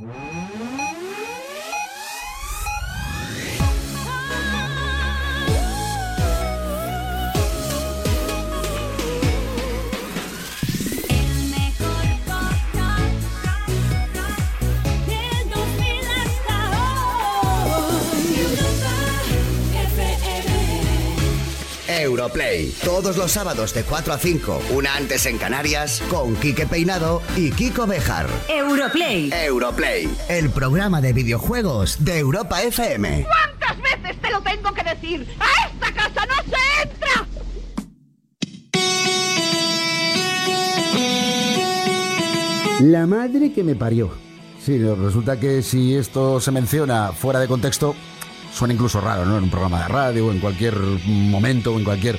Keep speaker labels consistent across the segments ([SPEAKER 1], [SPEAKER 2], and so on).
[SPEAKER 1] Mm-hmm. Europlay. Todos los sábados de 4 a 5, una antes en Canarias, con Quique Peinado y Kiko Bejar.
[SPEAKER 2] Europlay.
[SPEAKER 1] Europlay, el programa de videojuegos de Europa FM.
[SPEAKER 3] ¿Cuántas veces te lo tengo que decir? ¡A esta casa no se entra!
[SPEAKER 4] La madre que me parió. Sí, resulta que si esto se menciona fuera de contexto, suena incluso raro, ¿no? En un programa de radio, en cualquier momento, en cualquier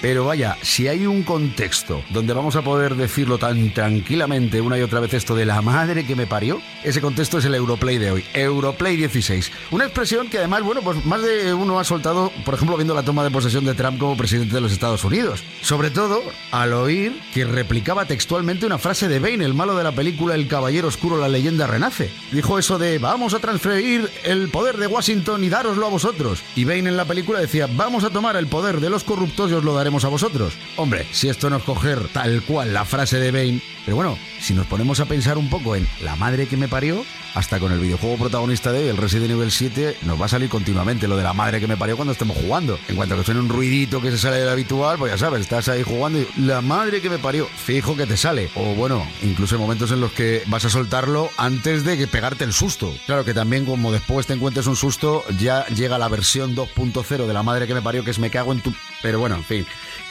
[SPEAKER 4] pero vaya, si hay un contexto donde vamos a poder decirlo tan tranquilamente una y otra vez esto de la madre que me parió, ese contexto es el Europlay de hoy, Europlay 16. Una expresión que además, bueno, pues más de uno ha soltado, por ejemplo, viendo la toma de posesión de Trump como presidente de los Estados Unidos. Sobre todo al oír que replicaba textualmente una frase de Bane, el malo de la película El Caballero Oscuro, la leyenda renace. Dijo eso de vamos a transferir el poder de Washington y dároslo a vosotros. Y Bane en la película decía vamos a tomar el poder de los corruptos y os lo daremos a vosotros. Hombre, si esto no es coger tal cual la frase de Bane, pero bueno, si nos ponemos a pensar un poco en la madre que me parió, hasta con el videojuego protagonista de el Resident Evil 7 nos va a salir continuamente lo de la madre que me parió cuando estemos jugando. En cuanto que suene un ruidito que se sale del habitual, pues ya sabes, estás ahí jugando y la madre que me parió, fijo que te sale. O bueno, incluso en momentos en los que vas a soltarlo antes de que pegarte el susto. Claro que también como después te encuentres un susto, ya llega la versión 2.0 de la madre que me parió, que es me cago en tu... Pero bueno, en fin.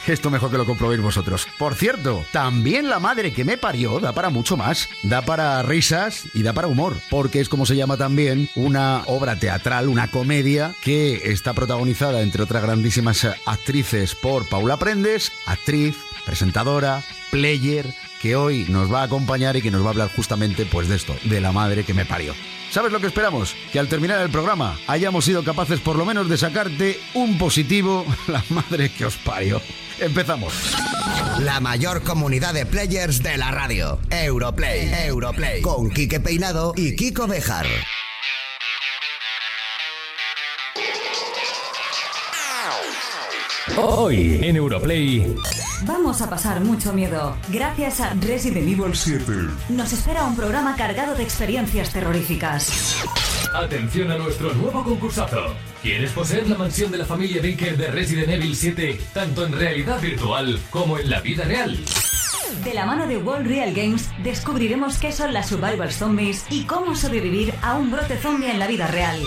[SPEAKER 4] Esto mejor que lo comprobéis vosotros. Por cierto, también la madre que me parió da para mucho más. Da para risas y da para humor. Porque es como se llama también una obra teatral, una comedia que está protagonizada, entre otras grandísimas actrices, por Paula Prendes, actriz, presentadora, player, que hoy nos va a acompañar y que nos va a hablar justamente pues de esto, de la madre que me parió. ¿Sabes lo que esperamos? Que al terminar el programa hayamos sido capaces por lo menos de sacarte un positivo, la madre que os parió. Empezamos.
[SPEAKER 1] La mayor comunidad de players de la radio. Europlay. Europlay. Con Quique Peinado y Kiko Bejar.
[SPEAKER 5] Hoy en Europlay.
[SPEAKER 2] Vamos a pasar mucho miedo. Gracias a Resident Evil 7. Nos espera un programa cargado de experiencias terroríficas.
[SPEAKER 5] Atención a nuestro nuevo concursazo. ¿Quieres poseer la mansión de la familia Baker de Resident Evil 7 tanto en realidad virtual como en la vida real?
[SPEAKER 2] De la mano de World Real Games descubriremos qué son las survival zombies y cómo sobrevivir a un brote zombie en la vida real.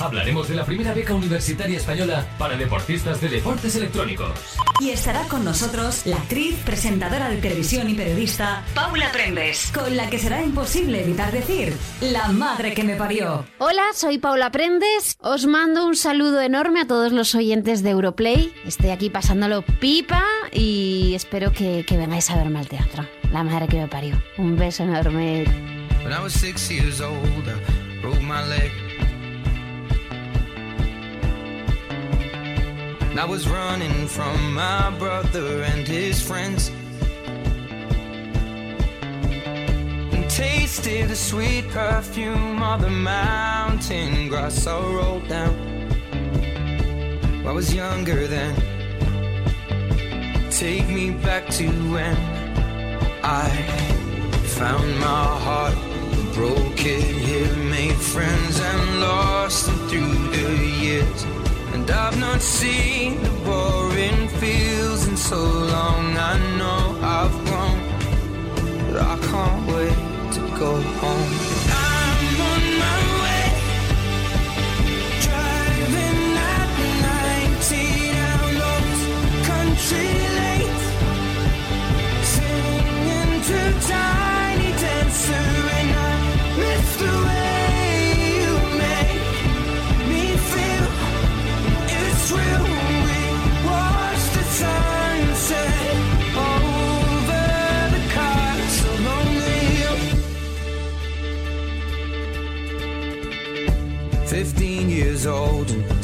[SPEAKER 5] Hablaremos de la primera beca universitaria española para deportistas de deportes electrónicos.
[SPEAKER 2] Y estará con nosotros la actriz, presentadora de televisión y periodista Paula Prendes, con la que será imposible evitar decir la madre que me parió.
[SPEAKER 6] Hola, soy Paula Prendes. Os mando un saludo enorme a todos los oyentes de Europlay. Estoy aquí pasándolo pipa y espero que, que vengáis a verme al teatro. La madre que me parió. Un beso enorme.
[SPEAKER 7] When I was six years old, I broke my leg. And I was running from my brother and his friends. And tasted the sweet perfume of the mountain grass I rolled down. I was younger then. Take me back to when I found my heart, broke it here, made friends and lost them through the years. And I've not seen the boring fields in so long. I know I've grown, but I can't wait to go home.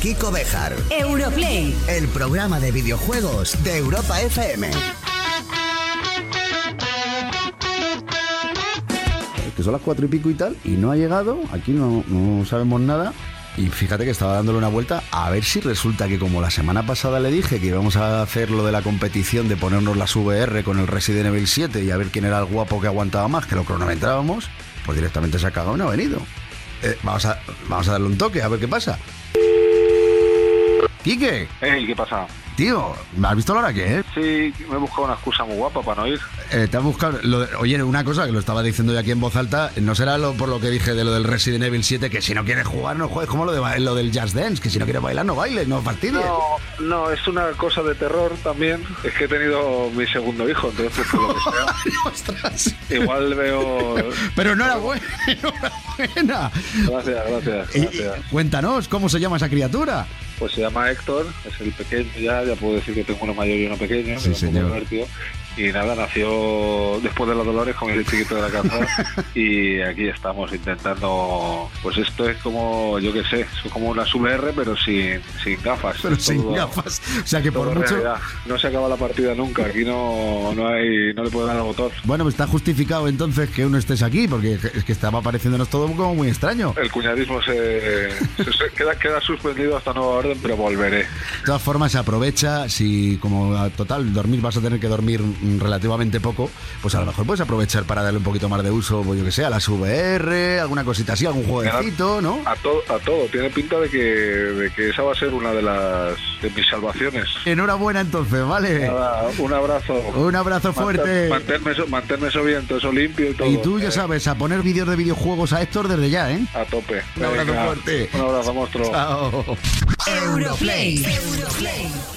[SPEAKER 1] Kiko Bejar.
[SPEAKER 2] Europlay.
[SPEAKER 1] El programa de videojuegos de Europa FM.
[SPEAKER 4] que son las cuatro y pico y tal, y no ha llegado, aquí no, no sabemos nada. Y fíjate que estaba dándole una vuelta a ver si resulta que como la semana pasada le dije que íbamos a hacer lo de la competición de ponernos las VR con el Resident Evil 7 y a ver quién era el guapo que aguantaba más, que lo cronometrábamos, pues directamente se ha cagado y no ha venido. Eh, vamos, a, vamos a darle un toque, a ver qué pasa. Quique,
[SPEAKER 8] Ey, ¿qué pasa?
[SPEAKER 4] tío, ¿me has visto la hora que es?
[SPEAKER 8] Sí, me he buscado una excusa muy guapa para no ir.
[SPEAKER 4] Eh, te has buscado. lo de- oye, una cosa que lo estaba diciendo yo aquí en voz alta, no será lo, por lo que dije de lo del Resident Evil 7, que si no quieres jugar, no juegues como lo, de, lo del Just Dance, que si no quieres bailar, no bailes, no fastidies.
[SPEAKER 8] No, no, es una cosa de terror también. Es que he tenido mi segundo hijo, entonces, por lo que sea, igual veo.
[SPEAKER 4] Pero enhorabuena, enhorabuena.
[SPEAKER 8] Gracias, gracias,
[SPEAKER 4] Y- y
[SPEAKER 8] gracias.
[SPEAKER 4] cuéntanos, ¿cómo se llama esa criatura?
[SPEAKER 8] Pues se llama Héctor, es el pequeño ya, ya puedo decir que tengo uno mayor y uno pequeño,
[SPEAKER 4] Sí,
[SPEAKER 8] que
[SPEAKER 4] señor.
[SPEAKER 8] divertido. Y nada, nació después de los dolores, como el chiquito de la casa, y aquí estamos intentando, pues esto es como, yo qué sé, es como una VR, pero sin, sin gafas.
[SPEAKER 4] Pero sin
[SPEAKER 8] todo-
[SPEAKER 4] gafas. O sea que por mucho.
[SPEAKER 8] realidad. No se acaba la partida nunca, aquí no, no hay, no le puedo dar al botón.
[SPEAKER 4] Bueno, está justificado entonces que uno estés aquí, porque es que estaba pareciéndonos todo como muy extraño.
[SPEAKER 8] El cuñadismo se, se- se queda, queda suspendido hasta nueva orden, pero volveré.
[SPEAKER 4] De todas formas, se aprovecha, si como total dormir vas a tener que dormir relativamente poco, pues a lo mejor puedes aprovechar para darle un poquito más de uso, pues yo que sé, a las VR, alguna cosita así, algún jueguecito, ¿no?
[SPEAKER 8] A todo, a todo. Tiene pinta de que, de que esa va a ser una de las de mis salvaciones.
[SPEAKER 4] Enhorabuena entonces, ¿vale?
[SPEAKER 8] Nada, un abrazo.
[SPEAKER 4] Un abrazo fuerte.
[SPEAKER 8] Mantenme eso, mantenme eso bien, todo eso limpio y todo.
[SPEAKER 4] Y tú ya
[SPEAKER 8] Eh,
[SPEAKER 4] sabes, a poner vídeos de videojuegos a Héctor desde ya, ¿eh?
[SPEAKER 8] A tope.
[SPEAKER 4] Un abrazo
[SPEAKER 8] Venga,
[SPEAKER 4] fuerte.
[SPEAKER 8] Un abrazo, monstruo.
[SPEAKER 4] Chao.
[SPEAKER 2] Europlay.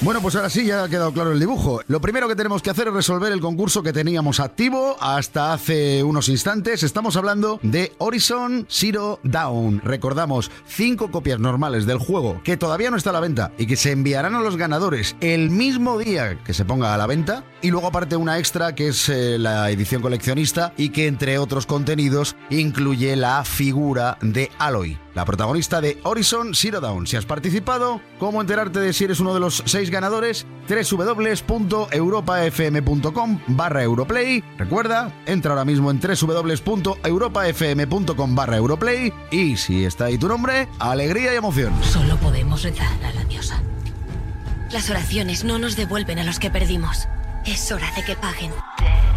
[SPEAKER 4] Bueno, pues ahora sí, ya ha quedado claro el dibujo. Lo primero que tenemos que hacer es resolver el concurso que teníamos activo hasta hace unos instantes. Estamos hablando de Horizon Zero Dawn. Recordamos, cinco copias normales del juego que todavía no está a la venta y que se enviarán a los ganadores el mismo día que se ponga a la venta. Y luego aparte una extra que es eh, la edición coleccionista y que entre otros contenidos incluye la figura de Aloy. La protagonista de Horizon Zero Dawn. Si has participado, ¿cómo enterarte de si eres uno de los seis ganadores? www.europafm.com barra Europlay. Recuerda, entra ahora mismo en www.europafm.com barra Europlay. Y si está ahí tu nombre, alegría y emoción.
[SPEAKER 9] Solo podemos rezar a la diosa. Las oraciones no nos devuelven a los que perdimos. Es hora de que paguen.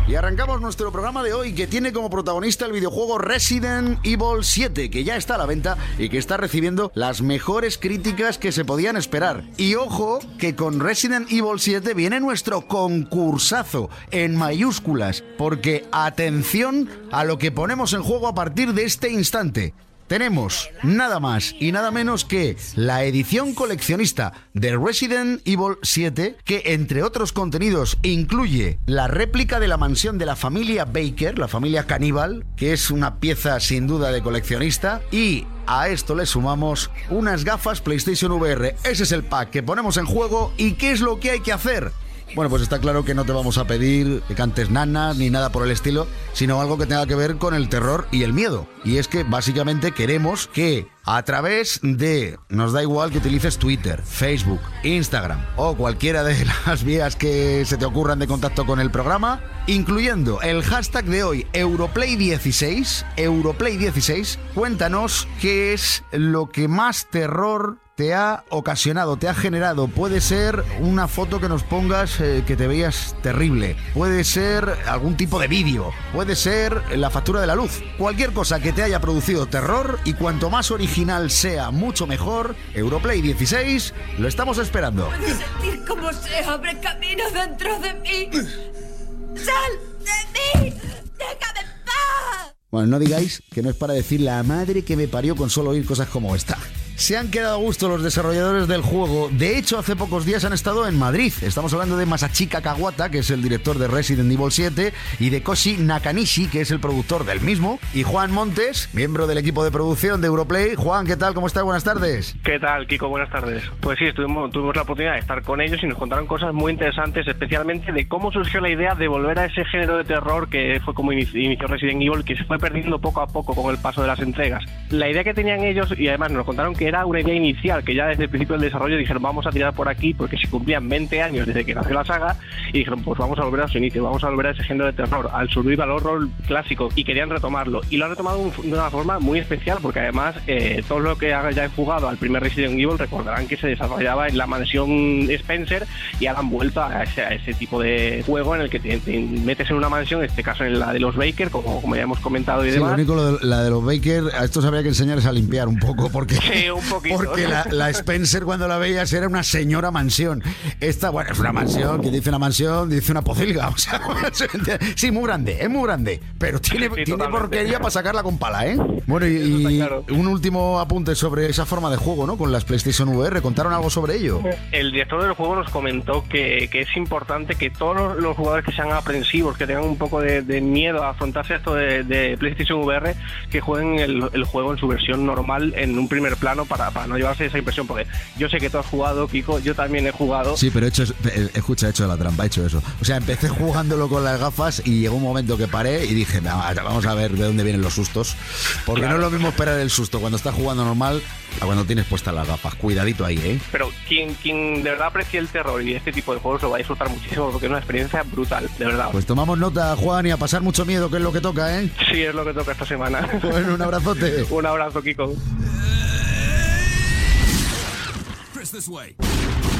[SPEAKER 4] Y arrancamos nuestro programa de hoy que tiene como protagonista el videojuego Resident Evil 7, que ya está a la venta y que está recibiendo las mejores críticas que se podían esperar. Y ojo que con Resident Evil 7 viene nuestro concursazo en mayúsculas, porque atención a lo que ponemos en juego a partir de este instante. Tenemos nada más y nada menos que la edición coleccionista de Resident Evil 7, que entre otros contenidos incluye la réplica de la mansión de la familia Baker, la familia caníbal, que es una pieza sin duda de coleccionista, y a esto le sumamos unas gafas PlayStation VR. Ese es el pack que ponemos en juego y qué es lo que hay que hacer. Bueno, pues está claro que no te vamos a pedir que cantes nanas ni nada por el estilo, sino algo que tenga que ver con el terror y el miedo. Y es que básicamente queremos que a través de, nos da igual que utilices Twitter, Facebook, Instagram o cualquiera de las vías que se te ocurran de contacto con el programa, incluyendo el hashtag de hoy, Europlay16, Europlay16, cuéntanos qué es lo que más terror te ha ocasionado, te ha generado. Puede ser una foto que nos pongas eh, que te veías terrible. Puede ser algún tipo de vídeo. Puede ser la factura de la luz. Cualquier cosa que te haya producido terror y cuanto más original sea, mucho mejor. Europlay 16, lo estamos esperando.
[SPEAKER 10] Puedo sentir cómo se abre camino dentro de mí. ¡Sal de mí! ¡Déjame en paz!
[SPEAKER 4] Bueno, no digáis que no es para decir la madre que me parió con solo oír cosas como esta. Se han quedado a gusto los desarrolladores del juego. De hecho, hace pocos días han estado en Madrid. Estamos hablando de Masachika Kawata, que es el director de Resident Evil 7, y de Koshi Nakanishi, que es el productor del mismo, y Juan Montes, miembro del equipo de producción de Europlay. Juan, ¿qué tal? ¿Cómo estás? Buenas tardes.
[SPEAKER 11] ¿Qué tal, Kiko? Buenas tardes. Pues sí, estuvimos, tuvimos la oportunidad de estar con ellos y nos contaron cosas muy interesantes, especialmente de cómo surgió la idea de volver a ese género de terror que fue como inici- inició Resident Evil, que se fue perdiendo poco a poco con el paso de las entregas. La idea que tenían ellos, y además nos contaron que era una idea inicial, que ya desde el principio del desarrollo dijeron vamos a tirar por aquí porque se cumplían 20 años desde que nació la saga y dijeron pues vamos a volver a su inicio, vamos a volver a ese género de terror, al survival horror clásico y querían retomarlo. Y lo han retomado de una forma muy especial porque además eh, todo lo que ya he jugado al primer Resident Evil recordarán que se desarrollaba en la mansión Spencer y ahora han vuelto a ese, a ese tipo de juego en el que te, te metes en una mansión, en este caso en la de los Baker, como, como ya hemos comentado y
[SPEAKER 4] Sí, lo
[SPEAKER 11] demás.
[SPEAKER 4] único, lo de- la de los Baker, a estos habría que enseñarles a limpiar un poco, porque,
[SPEAKER 11] Sí, un poquito.
[SPEAKER 4] porque la, la Spencer cuando la veías era una señora mansión. Esta, bueno, es una mansión, que dice una mansión, dice una pocilga. O sea, sí, muy grande, es muy grande, pero tiene,
[SPEAKER 11] Sí,
[SPEAKER 4] tiene porquería para sacarla con pala, ¿eh? Bueno, y,
[SPEAKER 11] claro.
[SPEAKER 4] un último apunte sobre esa forma de juego, ¿no? Con las PlayStation VR, ¿contaron algo sobre ello?
[SPEAKER 11] El director del juego nos comentó que, que es importante que todos los, los jugadores que sean aprensivos, que tengan un poco de, de miedo a afrontarse esto de, de PlayStation VR, que jueguen el, el juego en su versión normal en un primer plano para, para no llevarse esa impresión. Porque yo sé que tú has jugado, Kiko, yo también he jugado.
[SPEAKER 4] Sí, pero he hecho, eh, escucha, he hecho la trampa, he hecho eso. O sea, empecé jugándolo con las gafas y llegó un momento que paré y dije, "Va, vamos a ver de dónde vienen los sustos. Porque
[SPEAKER 11] Claro.
[SPEAKER 4] no es lo mismo esperar el susto cuando estás jugando normal a cuando tienes puestas las gafas. Cuidadito ahí, ¿eh?
[SPEAKER 11] Pero quien, quien de verdad aprecie el terror y este tipo de juegos lo va a disfrutar muchísimo porque es una experiencia brutal, de verdad.
[SPEAKER 4] Pues tomamos nota, Juan, y a pasar mucho miedo, que es lo que toca, ¿eh?
[SPEAKER 11] Sí, es lo que toca esta semana.
[SPEAKER 4] Bueno, un abrazote.
[SPEAKER 11] un abrazo, Kiko. This way!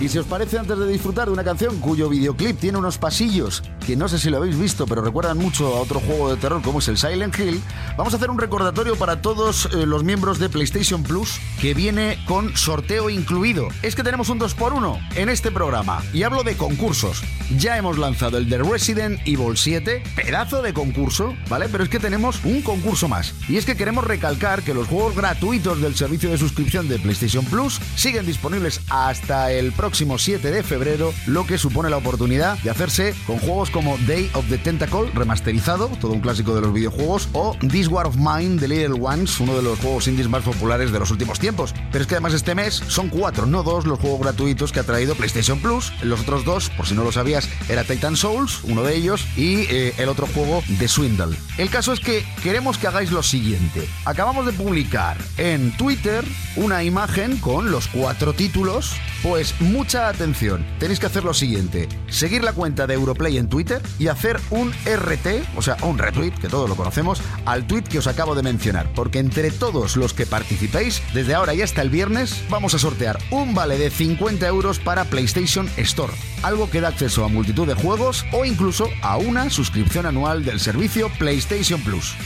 [SPEAKER 4] Y si os parece, antes de disfrutar de una canción cuyo videoclip tiene unos pasillos que no sé si lo habéis visto, pero recuerdan mucho a otro juego de terror como es el Silent Hill, vamos a hacer un recordatorio para todos eh, los miembros de PlayStation Plus que viene con sorteo incluido. Es que tenemos un 2x1 en este programa y hablo de concursos. Ya hemos lanzado el de Resident Evil 7, pedazo de concurso, ¿vale? Pero es que tenemos un concurso más. Y es que queremos recalcar que los juegos gratuitos del servicio de suscripción de PlayStation Plus siguen disponibles hasta el próximo 7 de febrero, lo que supone la oportunidad de hacerse con juegos como Day of the Tentacle, remasterizado, todo un clásico de los videojuegos, o This War of Mine, The Little Ones, uno de los juegos indies más populares de los últimos tiempos. Pero es que además este mes son cuatro, no dos, los juegos gratuitos que ha traído PlayStation Plus. Los otros dos, por si no lo sabías, era Titan Souls, uno de ellos, y eh, el otro juego de Swindle. El caso es que queremos que hagáis lo siguiente. Acabamos de publicar en Twitter una imagen con los cuatro títulos. Pues mucha atención, tenéis que hacer lo siguiente. Seguir la cuenta de Europlay en Twitter y hacer un RT, o sea, un retweet, que todos lo conocemos, al tweet que os acabo de mencionar. Porque entre todos los que participéis, desde ahora y hasta el viernes, vamos a sortear un vale de 50 euros para PlayStation Store. Algo que da acceso a multitud de juegos o incluso a una suscripción anual del servicio PlayStation Plus.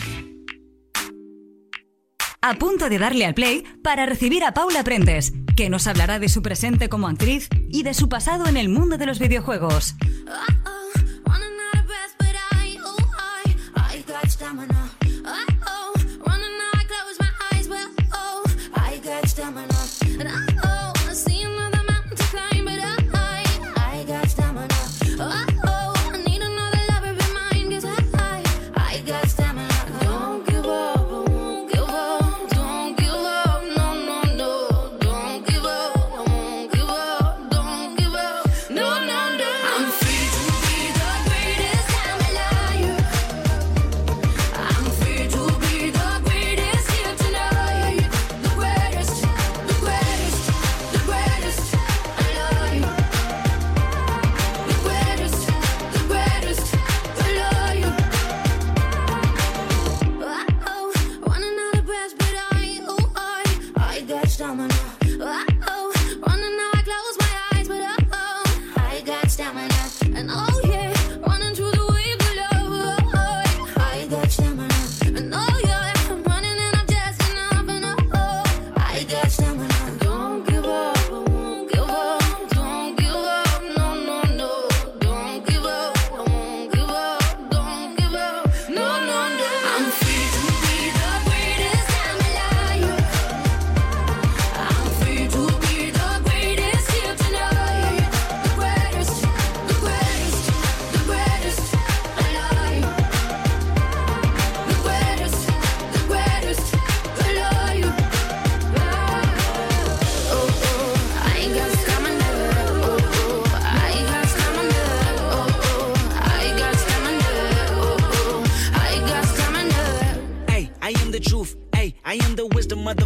[SPEAKER 2] A punto de darle al play para recibir a Paula Prendes, que nos hablará de su presente como actriz y de su pasado en el mundo de los videojuegos.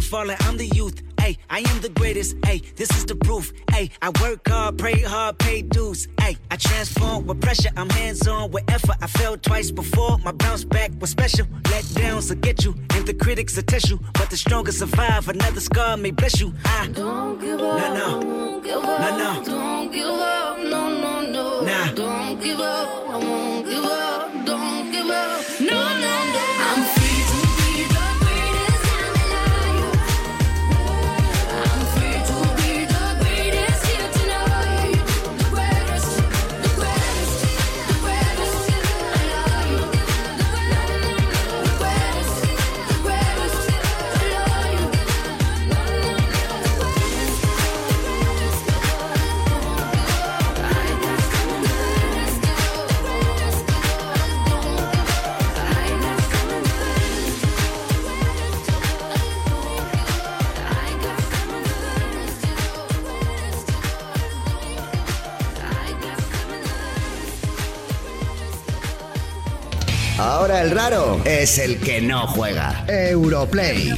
[SPEAKER 12] Wisdom of the fallen, I'm the youth. Hey, I am the greatest. Hey, this is the proof. Hey, I work hard, pray hard, pay dues. Hey, I transform with pressure. I'm hands on with effort. I fell twice before. My bounce back was special. Let downs will get you, and the critics will test you. But the strongest survive. Another scar may bless you. I
[SPEAKER 13] don't give up.
[SPEAKER 12] No, no.
[SPEAKER 13] Don't give up.
[SPEAKER 12] No, no.
[SPEAKER 13] Don't give up. No, no, no.
[SPEAKER 12] Nah.
[SPEAKER 13] Don't give up. I won't
[SPEAKER 1] el raro es el que no juega. Europlay.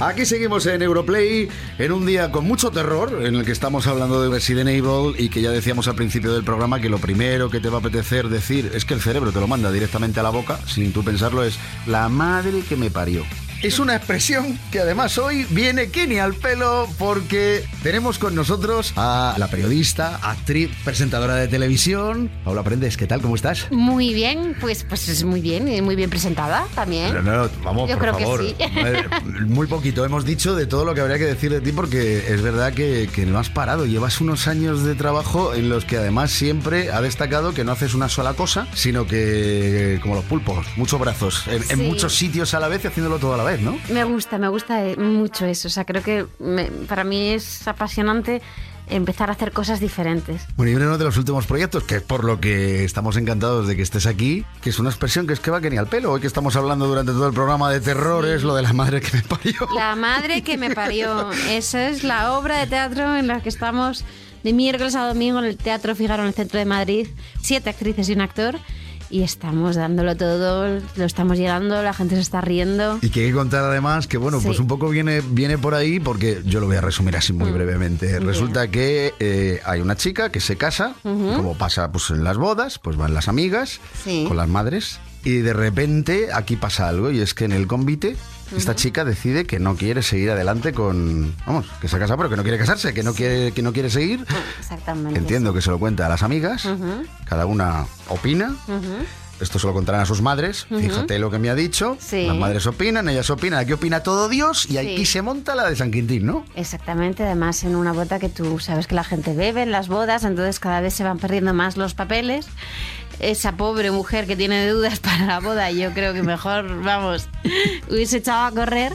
[SPEAKER 4] Aquí seguimos en Europlay, en un día con mucho terror, en el que estamos hablando de Resident Evil y que ya decíamos al principio del programa que lo primero que te va a apetecer decir es que el cerebro te lo manda directamente a la boca, sin tú pensarlo, es la madre que me parió. Es una expresión que además hoy viene Kenny al pelo porque tenemos con nosotros a la periodista, actriz, presentadora de televisión, Paula Prendes. ¿Qué tal? ¿Cómo estás?
[SPEAKER 6] Muy bien, pues, pues es muy bien, y muy bien presentada también.
[SPEAKER 4] No, no, vamos,
[SPEAKER 6] Yo
[SPEAKER 4] por
[SPEAKER 6] creo
[SPEAKER 4] favor.
[SPEAKER 6] que sí.
[SPEAKER 4] Eh, Muy poquito hemos dicho de todo lo que habría que decir de ti porque es verdad que, que no has parado. Llevas unos años de trabajo en los que además siempre ha destacado que no haces una sola cosa, sino que, como los pulpos, muchos brazos, en, en muchos sitios a la vez y haciéndolo todo a la vez, ¿no?
[SPEAKER 6] Me gusta, me gusta eh, mucho eso. O sea, creo que me- para mí es apasionante empezar a hacer cosas diferentes.
[SPEAKER 4] Bueno, y uno de los últimos proyectos, que es por lo que estamos encantados de que estés aquí, que es una expresión que es que va que ni al pelo. Hoy que estamos hablando durante todo el programa de terror es lo de la madre que me parió.
[SPEAKER 6] La madre que me parió. Esa es la obra de teatro en la que estamos de miércoles a domingo en el Teatro Figaro en el centro de Madrid. Siete actrices y un actor. Y estamos dándolo todo, lo estamos llegando, la gente se está riendo.
[SPEAKER 4] Y que hay que contar además que, bueno,
[SPEAKER 6] Sí.
[SPEAKER 4] pues un poco viene, viene por ahí porque yo lo voy a resumir así muy brevemente.
[SPEAKER 6] Bien.
[SPEAKER 4] Resulta que eh, hay una chica que se casa, como pasa pues, en las bodas, pues van las amigas
[SPEAKER 6] Sí.
[SPEAKER 4] con las madres y de repente aquí pasa algo y es que en el convite esta chica decide que no quiere seguir adelante con... Vamos, que se ha casado pero que no quiere casarse, que no quiere, que no quiere seguir.
[SPEAKER 6] Exactamente.
[SPEAKER 4] Entiendo que se lo cuenta a las amigas, cada una opina. Esto se lo contarán a sus madres.
[SPEAKER 6] Ujú.
[SPEAKER 4] Fíjate lo que me ha dicho.
[SPEAKER 6] Sí.
[SPEAKER 4] Las madres opinan, ellas opinan. Aquí opina todo Dios y aquí
[SPEAKER 6] Sí.
[SPEAKER 4] se monta la de San Quintín, ¿no?
[SPEAKER 6] Exactamente, además en una boda que tú sabes que la gente bebe en las bodas, entonces cada vez se van perdiendo más los papeles. Esa pobre mujer que tiene dudas para la boda, yo creo que mejor, vamos, hubiese echado a correr.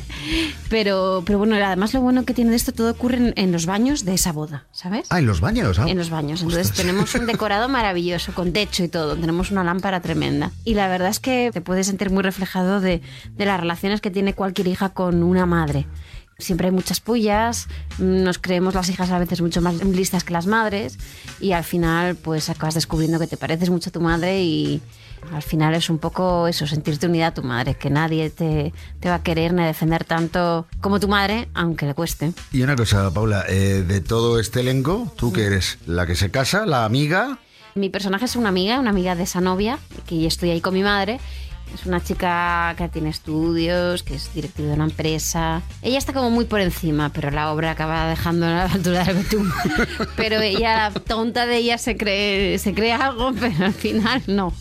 [SPEAKER 6] Pero, pero bueno, además lo bueno que tiene de esto, todo ocurre en, en los baños de esa boda, ¿sabes?
[SPEAKER 4] Ah, en los baños. ah.
[SPEAKER 6] En los baños. Entonces tenemos un decorado maravilloso, con techo y todo. Tenemos una lámpara tremenda. Y la verdad es que te puedes sentir muy reflejado de, de las relaciones que tiene cualquier hija con una madre. Siempre hay muchas pullas, nos creemos las hijas a veces mucho más listas que las madres y al final pues acabas descubriendo que te pareces mucho a tu madre y al final es un poco eso, sentirte unida a tu madre, que nadie te, te va a querer ni a defender tanto como tu madre, aunque le cueste.
[SPEAKER 4] Y una cosa, Paula, eh, de todo este elenco, ¿tú que eres? ¿La que se casa? ¿La amiga?
[SPEAKER 6] Mi personaje es una amiga, una amiga de esa novia, que estoy ahí con mi madre. Es una chica que tiene estudios, que es directiva de una empresa. Ella está como muy por encima, pero la obra acaba dejando a la altura del betún. Pero ella, tonta de ella, se cree, se cree algo, pero al final no.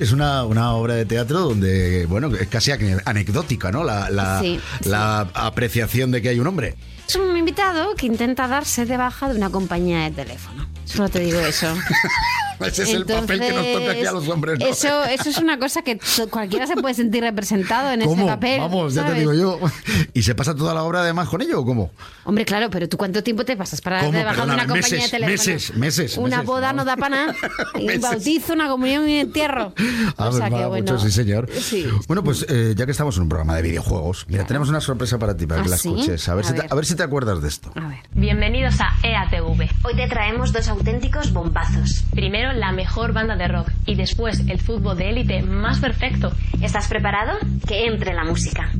[SPEAKER 4] Es una, una obra de teatro donde, bueno, es casi ane- anecdótica, ¿no? La, la,
[SPEAKER 6] Sí,
[SPEAKER 4] la apreciación de que hay un hombre.
[SPEAKER 6] Es un invitado que intenta darse de baja de una compañía de teléfono. Solo te digo eso.
[SPEAKER 4] Ese es el papel que nos toca aquí a los hombres, ¿no?
[SPEAKER 6] Eso, eso es una cosa que cualquiera se puede sentir representado en
[SPEAKER 4] ¿Cómo?
[SPEAKER 6] ese papel.
[SPEAKER 4] Vamos, ya te digo yo. ¿Y se pasa toda la obra además con ello o cómo?
[SPEAKER 6] Hombre, claro, pero ¿tú cuánto tiempo te pasas para darte de una compañía
[SPEAKER 4] meses,
[SPEAKER 6] de teléfono?
[SPEAKER 4] meses, meses,
[SPEAKER 6] Una
[SPEAKER 4] meses,
[SPEAKER 6] boda no da para nada. Un bautizo, una comunión y un entierro.
[SPEAKER 4] Ah,
[SPEAKER 6] o sea
[SPEAKER 4] pues
[SPEAKER 6] que bueno.
[SPEAKER 4] mucho, sí, señor.
[SPEAKER 6] Sí.
[SPEAKER 4] Bueno, pues eh, ya que estamos en un programa de videojuegos, mira, tenemos una sorpresa para ti, para
[SPEAKER 6] ¿Ah,
[SPEAKER 4] que la
[SPEAKER 6] sí?
[SPEAKER 4] escuches. A ver,
[SPEAKER 6] A
[SPEAKER 4] si te, a ver si te acuerdas de esto.
[SPEAKER 6] A ver.
[SPEAKER 14] Bienvenidos a EATV.
[SPEAKER 15] Hoy te traemos dos auténticos bombazos.
[SPEAKER 14] Primero primero la mejor banda de rock y después el fútbol de élite más perfecto.
[SPEAKER 6] ¿Estás preparado? Que entre la música.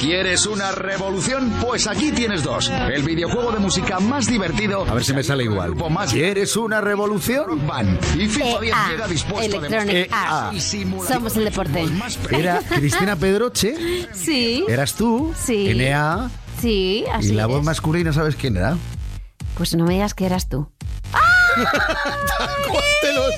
[SPEAKER 15] ¿Quieres una revolución? Pues aquí tienes dos. El videojuego de música más divertido.
[SPEAKER 4] A ver si me sale igual.
[SPEAKER 15] Más
[SPEAKER 4] ¿Quieres una revolución?
[SPEAKER 15] Van. Y FIFA bien
[SPEAKER 6] EA,
[SPEAKER 15] llega dispuesto de
[SPEAKER 6] Electronic. Arts. Somos el deporte.
[SPEAKER 4] Era Cristina Pedroche,
[SPEAKER 6] Sí.
[SPEAKER 4] eras tú,
[SPEAKER 6] Sí.
[SPEAKER 4] NA,
[SPEAKER 6] Sí, así
[SPEAKER 4] y la voz masculina, ¿sabes quién era?
[SPEAKER 6] Pues no me digas que eras tú.
[SPEAKER 4] Te lo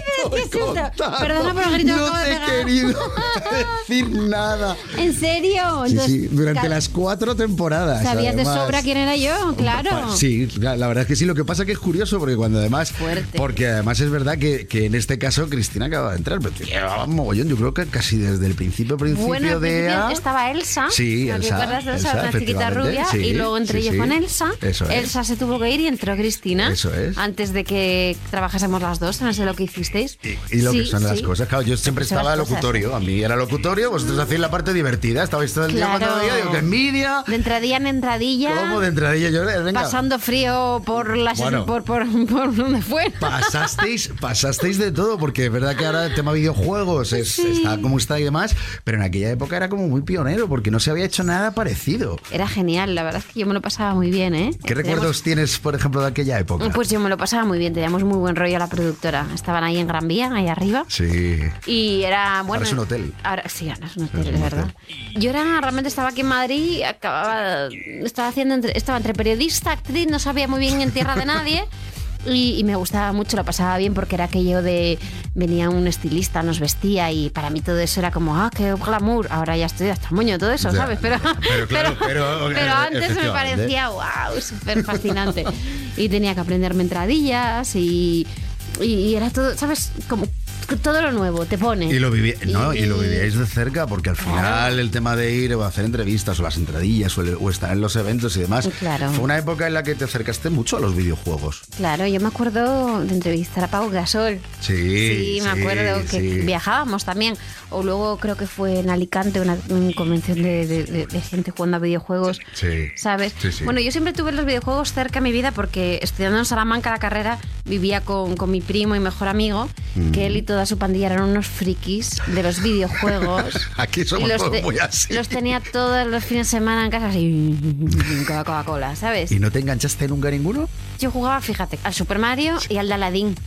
[SPEAKER 4] estoy contando.
[SPEAKER 6] Perdona por el grito que
[SPEAKER 4] No
[SPEAKER 6] de
[SPEAKER 4] te he querido decir nada.
[SPEAKER 6] ¿En serio?
[SPEAKER 4] Sí,
[SPEAKER 6] Entonces,
[SPEAKER 4] sí, durante las cuatro temporadas.
[SPEAKER 6] ¿Sabías de
[SPEAKER 4] además.
[SPEAKER 6] sobra quién era yo? Claro.
[SPEAKER 4] Sí, la la verdad es que sí. Lo que pasa que es curioso porque cuando además. Porque además es verdad que, que en este caso Cristina acaba de entrar, pero llevaba mogollón. Yo creo que casi desde el principio, principio
[SPEAKER 6] Bueno,
[SPEAKER 4] de.
[SPEAKER 6] principio estaba Elsa.
[SPEAKER 4] Sí,
[SPEAKER 6] ¿no te
[SPEAKER 4] Elsa,
[SPEAKER 6] acuerdas de Elsa?
[SPEAKER 4] Elsa,
[SPEAKER 6] Una chiquita rubia.
[SPEAKER 4] sí,
[SPEAKER 6] y luego entré
[SPEAKER 4] sí,
[SPEAKER 6] yo con Elsa.
[SPEAKER 4] Eso es.
[SPEAKER 6] Elsa se tuvo que ir y entró Cristina.
[SPEAKER 4] Eso es.
[SPEAKER 6] Antes de que trabajásemos las dos. No sé lo que hicisteis.
[SPEAKER 4] Y lo
[SPEAKER 6] Sí,
[SPEAKER 4] que son las cosas. Claro, yo siempre estaba locutorio. A mí era locutorio, vosotros hacéis la parte divertida. Estabais todo el día veía, digo, que envidia.
[SPEAKER 6] De entradilla en entradilla.
[SPEAKER 4] ¿Cómo de entradilla? Yo, venga.
[SPEAKER 6] Pasando frío por las
[SPEAKER 4] Bueno.
[SPEAKER 6] por, por, por donde fue.
[SPEAKER 4] Pasasteis, pasasteis de todo, porque es verdad que ahora el tema videojuegos es, está como está y demás, pero en aquella época era como muy pionero, porque no se había hecho nada parecido.
[SPEAKER 6] Era genial, la verdad es que yo me lo pasaba muy bien, ¿eh?
[SPEAKER 4] ¿Qué
[SPEAKER 6] Teníamos-
[SPEAKER 4] recuerdos tienes, por ejemplo, de aquella época?
[SPEAKER 6] Pues yo me lo pasaba muy bien, teníamos muy buen rollo a la productora. Estaban ahí en Gran Vía, ahí arriba.
[SPEAKER 4] Sí.
[SPEAKER 6] Y era bueno.
[SPEAKER 4] Ahora es un hotel.
[SPEAKER 6] Ahora, sí, ahora es un hotel,
[SPEAKER 4] Es
[SPEAKER 6] de
[SPEAKER 4] un
[SPEAKER 6] verdad. Yo era realmente estaba aquí en Madrid, acababa, estaba haciendo entre- estaba entre periodista, actriz, no sabía muy bien en tierra de nadie. Y, y me gustaba mucho, lo pasaba bien porque era aquello de venía un estilista, nos vestía y para mí todo eso era como, ah, qué glamour. Ahora ya estoy hasta moño todo eso,
[SPEAKER 4] Ya.
[SPEAKER 6] ¿sabes? Pero,
[SPEAKER 4] Pero claro, pero-
[SPEAKER 6] pero antes me parecía, wow, súper fascinante. y tenía que aprenderme entradillas y, y, y era todo, ¿sabes? Como todo lo nuevo, te pone.
[SPEAKER 4] Y lo, viví, no, y,
[SPEAKER 6] Y-
[SPEAKER 4] lo vivíais de cerca, porque al final el tema de ir o hacer entrevistas o las entradillas o, el- o estar en los eventos y demás,
[SPEAKER 6] Claro.
[SPEAKER 4] fue una época en la que te acercaste mucho a los videojuegos.
[SPEAKER 6] Claro, yo me acuerdo de entrevistar a Pau Gasol.
[SPEAKER 4] Sí,
[SPEAKER 6] Sí, me acuerdo que
[SPEAKER 4] sí.
[SPEAKER 6] viajábamos también. O luego creo que fue en Alicante una, una convención de, de- de- de gente jugando a videojuegos.
[SPEAKER 4] Sí.
[SPEAKER 6] ¿Sabes? Bueno, yo siempre tuve los videojuegos cerca de mi vida porque estudiando en Salamanca la carrera vivía con, con mi primo y mejor amigo,
[SPEAKER 4] Mm.
[SPEAKER 6] que él y toda su pandilla eran unos frikis de los videojuegos.
[SPEAKER 4] Aquí somos
[SPEAKER 6] los,
[SPEAKER 4] todos
[SPEAKER 6] te-
[SPEAKER 4] muy así.
[SPEAKER 6] los tenía todos los fines de semana en casa así, Coca-Cola, ¿sabes?
[SPEAKER 4] ¿Y no te enganchaste nunca a ninguno?
[SPEAKER 6] Yo jugaba, fíjate, al Super Mario y al de Aladdin.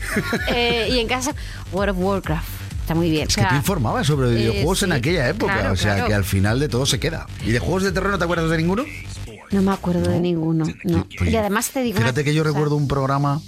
[SPEAKER 6] Eh, y en casa, World of Warcraft. Está muy bien.
[SPEAKER 4] Es que tú informabas sobre
[SPEAKER 6] eh,
[SPEAKER 4] videojuegos en
[SPEAKER 6] sí,
[SPEAKER 4] aquella época,
[SPEAKER 6] claro,
[SPEAKER 4] o sea
[SPEAKER 6] claro.
[SPEAKER 4] que al final de todo se queda. ¿Y de juegos de terror no te acuerdas de ninguno?
[SPEAKER 6] No me acuerdo de ninguno. No. Y además te digo.
[SPEAKER 4] Fíjate que yo recuerdo un programa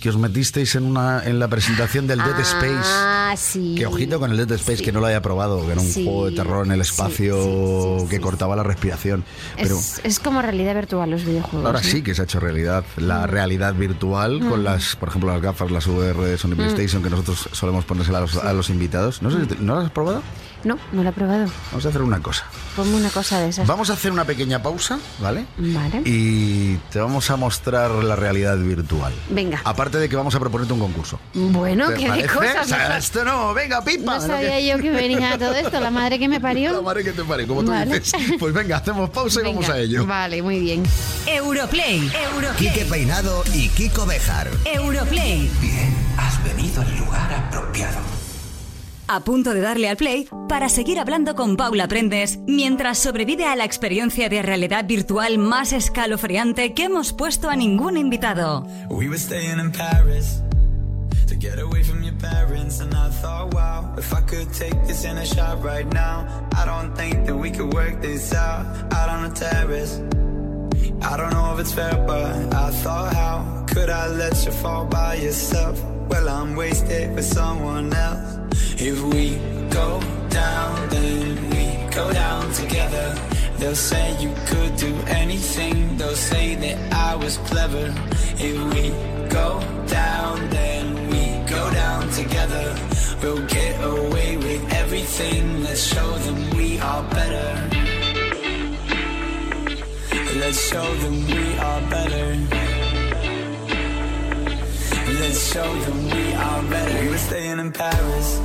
[SPEAKER 4] que os metisteis en una en la presentación del Dead Space.
[SPEAKER 6] Ah, sí.
[SPEAKER 4] Que ojito con el Dead Space, que no lo haya probado, que era un
[SPEAKER 6] Sí,
[SPEAKER 4] juego de terror en el espacio que cortaba la respiración. Pero
[SPEAKER 6] Es, es como realidad virtual los videojuegos.
[SPEAKER 4] ahora sí que se ha hecho realidad la realidad virtual con
[SPEAKER 6] Mm.
[SPEAKER 4] las, por ejemplo, las gafas, las VR de Sony
[SPEAKER 6] Mm.
[SPEAKER 4] PlayStation que nosotros solemos ponerse a los, a los invitados. No sé, ¿no las has probado?
[SPEAKER 6] No, no lo he probado.
[SPEAKER 4] Vamos a hacer una cosa.
[SPEAKER 6] Ponme una cosa de esas.
[SPEAKER 4] Vamos a hacer una pequeña pausa, ¿vale?
[SPEAKER 6] Vale.
[SPEAKER 4] Y te vamos a mostrar la realidad virtual.
[SPEAKER 6] Venga.
[SPEAKER 4] Aparte de que vamos a proponerte un concurso.
[SPEAKER 6] Bueno,
[SPEAKER 4] ¿Te
[SPEAKER 6] qué de cosas.
[SPEAKER 4] O sea, esto no, venga, pipa.
[SPEAKER 6] No sabía yo que venía todo esto, la madre que me parió.
[SPEAKER 4] La madre que te pare, como tú
[SPEAKER 6] Vale.
[SPEAKER 4] dices. Pues venga, hacemos pausa y vamos a ello.
[SPEAKER 6] Vale, muy bien.
[SPEAKER 2] Europlay.
[SPEAKER 1] Quique Peinado y Kiko Bejar.
[SPEAKER 2] Europlay.
[SPEAKER 16] Has venido al lugar apropiado.
[SPEAKER 2] A punto de darle al play para seguir hablando con Paula Prendes mientras sobrevive a la experiencia de realidad virtual más escalofriante que hemos puesto a ningún invitado.
[SPEAKER 17] I don't know if it's fair, but I thought, how could I let you fall by yourself? Well, I'm wasted with someone else. If we go down, then we go down together. They'll say you could do anything, they'll say that I was clever. If we go down, then we go down together. We'll get away with everything, let's show them we are better. Let's show them we are better. Let's show them we are better. We were staying in Paris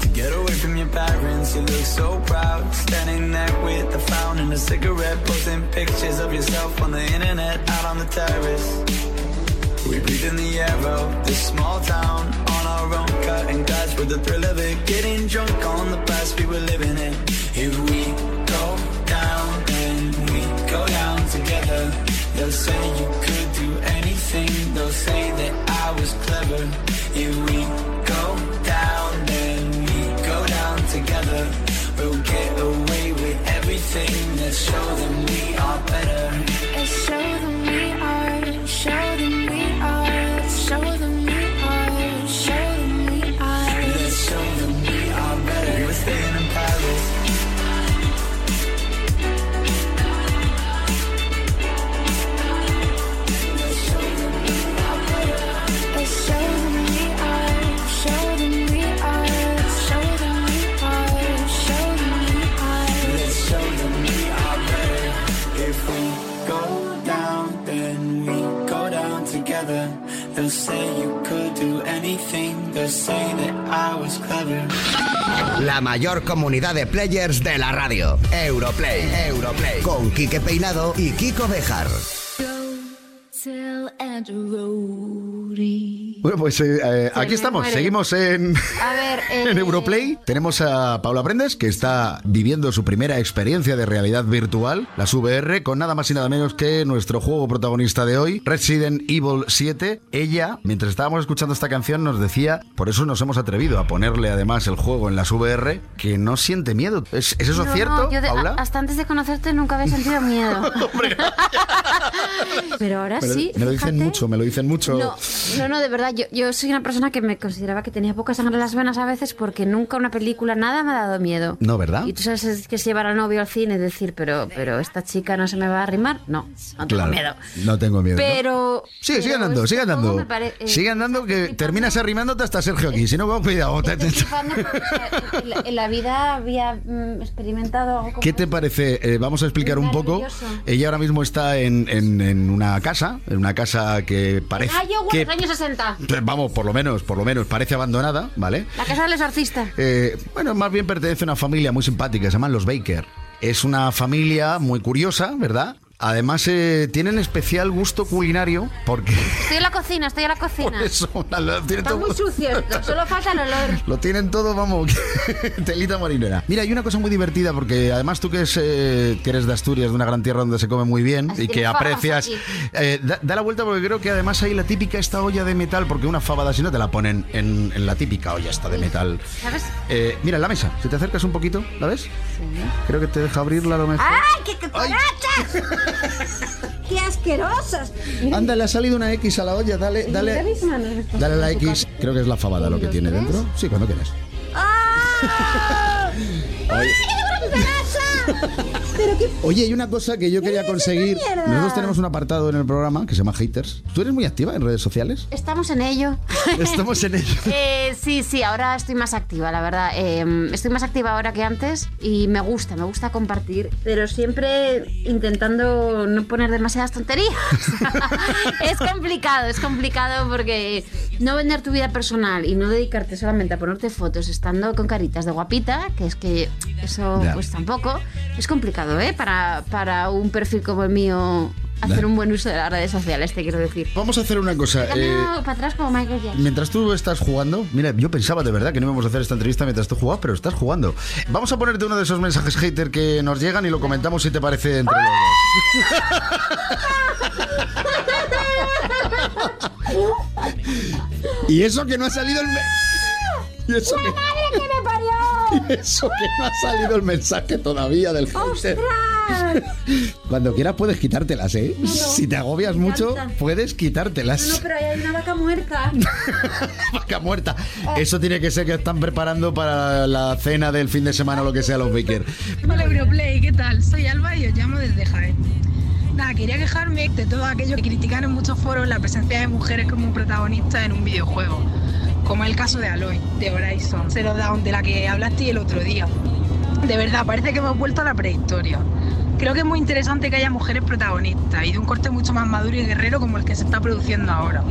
[SPEAKER 17] to get away from your parents. You look so proud, standing there with a frown and a cigarette, posting pictures of yourself on the internet, out on the terrace. We breathe in the air of this small town on our own, cutting glass with the thrill of it. Getting drunk on you. They'll say you could do anything. They'll say that I was clever.
[SPEAKER 1] La mayor comunidad de players de la radio. Europlay. Europlay. Con Quique Peinado y Kiko Bejar.
[SPEAKER 13] Tell Andrew Rory.
[SPEAKER 4] Bueno, pues eh, eh, aquí estamos,
[SPEAKER 6] muere.
[SPEAKER 4] seguimos en,
[SPEAKER 6] A ver, eh,
[SPEAKER 4] en Europlay. Tenemos a Paula Prendes, que está viviendo su primera experiencia de realidad virtual, las VR, con nada más y nada menos que nuestro juego protagonista de hoy, Resident Evil 7. Ella, mientras estábamos escuchando esta canción, nos decía, por eso nos hemos atrevido a ponerle además el juego en las VR, que no siente miedo. ¿Es, es eso
[SPEAKER 6] No,
[SPEAKER 4] cierto,
[SPEAKER 6] yo de-
[SPEAKER 4] Paula?
[SPEAKER 6] a- hasta antes de conocerte nunca había sentido miedo. Pero ahora sí.
[SPEAKER 4] me lo dicen mucho, me lo dicen mucho.
[SPEAKER 6] No, no, no, de verdad, yo, yo soy una persona que me consideraba que tenía poca sangre en las venas a veces porque nunca una película, nada me ha dado miedo.
[SPEAKER 4] No, ¿verdad?
[SPEAKER 6] Y tú sabes es que se llevar al novio al cine y decir, pero, pero esta chica no se me va a arrimar. No, no tengo
[SPEAKER 4] Claro,
[SPEAKER 6] miedo.
[SPEAKER 4] No tengo miedo. ¿no?
[SPEAKER 6] Pero.
[SPEAKER 4] Sigue, sigue
[SPEAKER 6] pero
[SPEAKER 4] andando,
[SPEAKER 6] este
[SPEAKER 4] sigue andando.
[SPEAKER 6] pare- eh,
[SPEAKER 4] Sigue andando que terminas arrimándote hasta Sergio aquí. Si no, con cuidado. Te-
[SPEAKER 6] porque, o sea, en, la, vida había mm, experimentado algo como
[SPEAKER 4] ¿Qué te parece? Eh, vamos a explicar un poco.
[SPEAKER 6] Nervioso.
[SPEAKER 4] Ella ahora mismo está en, en- en una casa, en una casa que parece
[SPEAKER 6] Ah, yo,
[SPEAKER 4] que,
[SPEAKER 6] los años 60.
[SPEAKER 4] Vamos, por lo menos, por lo menos parece abandonada, ¿vale?
[SPEAKER 6] La casa del exorcista.
[SPEAKER 4] Eh, bueno, más bien pertenece a una familia muy simpática, se llaman los Baker. Es una familia muy curiosa, ¿verdad? Además, eh, tienen especial gusto culinario porque
[SPEAKER 6] Estoy en la cocina, estoy en la cocina.
[SPEAKER 4] eso, lo tienen
[SPEAKER 6] Está
[SPEAKER 4] todo-
[SPEAKER 6] muy sucio solo falta el olor.
[SPEAKER 4] Lo tienen todo, vamos, telita marinera. Mira, hay una cosa muy divertida porque además tú que, es, eh, que eres de Asturias, de una gran tierra donde se come muy bien
[SPEAKER 6] Así
[SPEAKER 4] y que aprecias, eh, da, da la vuelta porque creo que además hay la típica esta olla de metal, porque una fabada si no te la ponen en, en la típica olla esta de metal.
[SPEAKER 6] ¿Sabes?
[SPEAKER 4] Eh, mira, en la mesa, si te acercas un poquito, ¿la ves? Creo que te deja abrirla a lo mejor.
[SPEAKER 6] ¡Ay, qué cucarachas! ¡Qué asquerosas!
[SPEAKER 4] Anda, le ha salido una X a la olla, dale, dale. Dale la X, creo que es la fabada lo que tiene dentro. Sí, cuando quieras.
[SPEAKER 6] ¡Ah! ¿Pero qué?
[SPEAKER 4] Oye, hay una cosa que yo quería conseguir. Nosotros tenemos un apartado en el programa que se llama Haters. ¿Tú eres muy activa en redes sociales?
[SPEAKER 6] Estamos en ello.
[SPEAKER 4] Estamos en ello.
[SPEAKER 6] Eh, sí, sí, ahora estoy más activa, la verdad. Eh, estoy más activa ahora que antes y me gusta, me gusta compartir, pero siempre intentando no poner demasiadas tonterías. es complicado, es complicado porque no vender tu vida personal y no dedicarte solamente a ponerte fotos estando con caritas de guapita, que es que eso pues tampoco, es complicado, ¿eh? Para, para un perfil como el mío hacer un buen uso de las redes sociales, te quiero decir.
[SPEAKER 4] Vamos a hacer una cosa. Eh,
[SPEAKER 6] para atrás como Michael Jackson.
[SPEAKER 4] Mientras tú estás jugando, mira, yo pensaba de verdad que no íbamos a hacer esta entrevista mientras tú jugabas, pero estás jugando. Vamos a ponerte uno de esos mensajes hater que nos llegan y lo comentamos si te parece entre los dos. y eso que no ha salido el... me- Y eso que... Y eso que no ha salido el mensaje todavía del hater.
[SPEAKER 6] ¡Ostras!
[SPEAKER 4] Cuando quieras puedes quitártelas, ¿eh? si te agobias mucho, puedes quitártelas.
[SPEAKER 6] No, no, pero ahí hay una vaca muerta.
[SPEAKER 4] Vaca muerta. Eso tiene que ser que están preparando para la cena del fin de semana o lo que sea los Baker.
[SPEAKER 18] Hola Europlay, ¿qué tal? Soy Alba y os llamo desde Jaén. Nada, quería quejarme de todo aquello que critican en muchos foros la presencia de mujeres como protagonistas en un videojuego, como el caso de Aloy, de Horizon Zero Dawn, de la que hablaste el otro día. De verdad, parece que hemos vuelto a la prehistoria. Creo que es muy interesante que haya mujeres protagonistas y de un corte mucho más maduro y guerrero como el que se está produciendo ahora.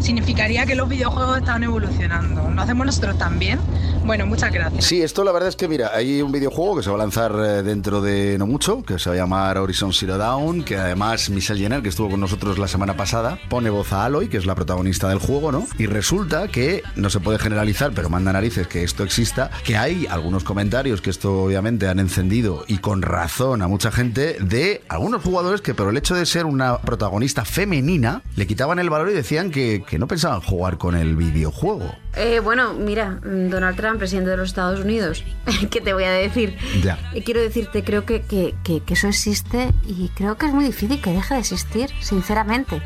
[SPEAKER 18] Significaría que los videojuegos están evolucionando. ¿Lo hacemos nosotros también? Bueno, muchas gracias.
[SPEAKER 4] Sí, esto la verdad es que, mira, hay un videojuego que se va a lanzar eh, dentro de no mucho, que se va a llamar Horizon Zero Dawn, que además Michelle Jenner, que estuvo con nosotros la semana pasada, pone voz a Aloy, que es la protagonista del juego, ¿no? Y resulta que, no se puede generalizar, pero manda narices que esto exista, que hay algunos comentarios que esto obviamente han encendido y con razón a mucha gente de algunos jugadores que por el hecho de ser una protagonista femenina le quitaban el valor y decían que, que no pensaban jugar con el videojuego.
[SPEAKER 6] Eh, bueno, mira, mm, Donald Trump, presidente de los Estados Unidos, ¿qué te voy a decir?
[SPEAKER 4] Ya.
[SPEAKER 6] Y quiero decirte, creo que, que- que- que eso existe y creo que es muy difícil que deje de existir, sinceramente.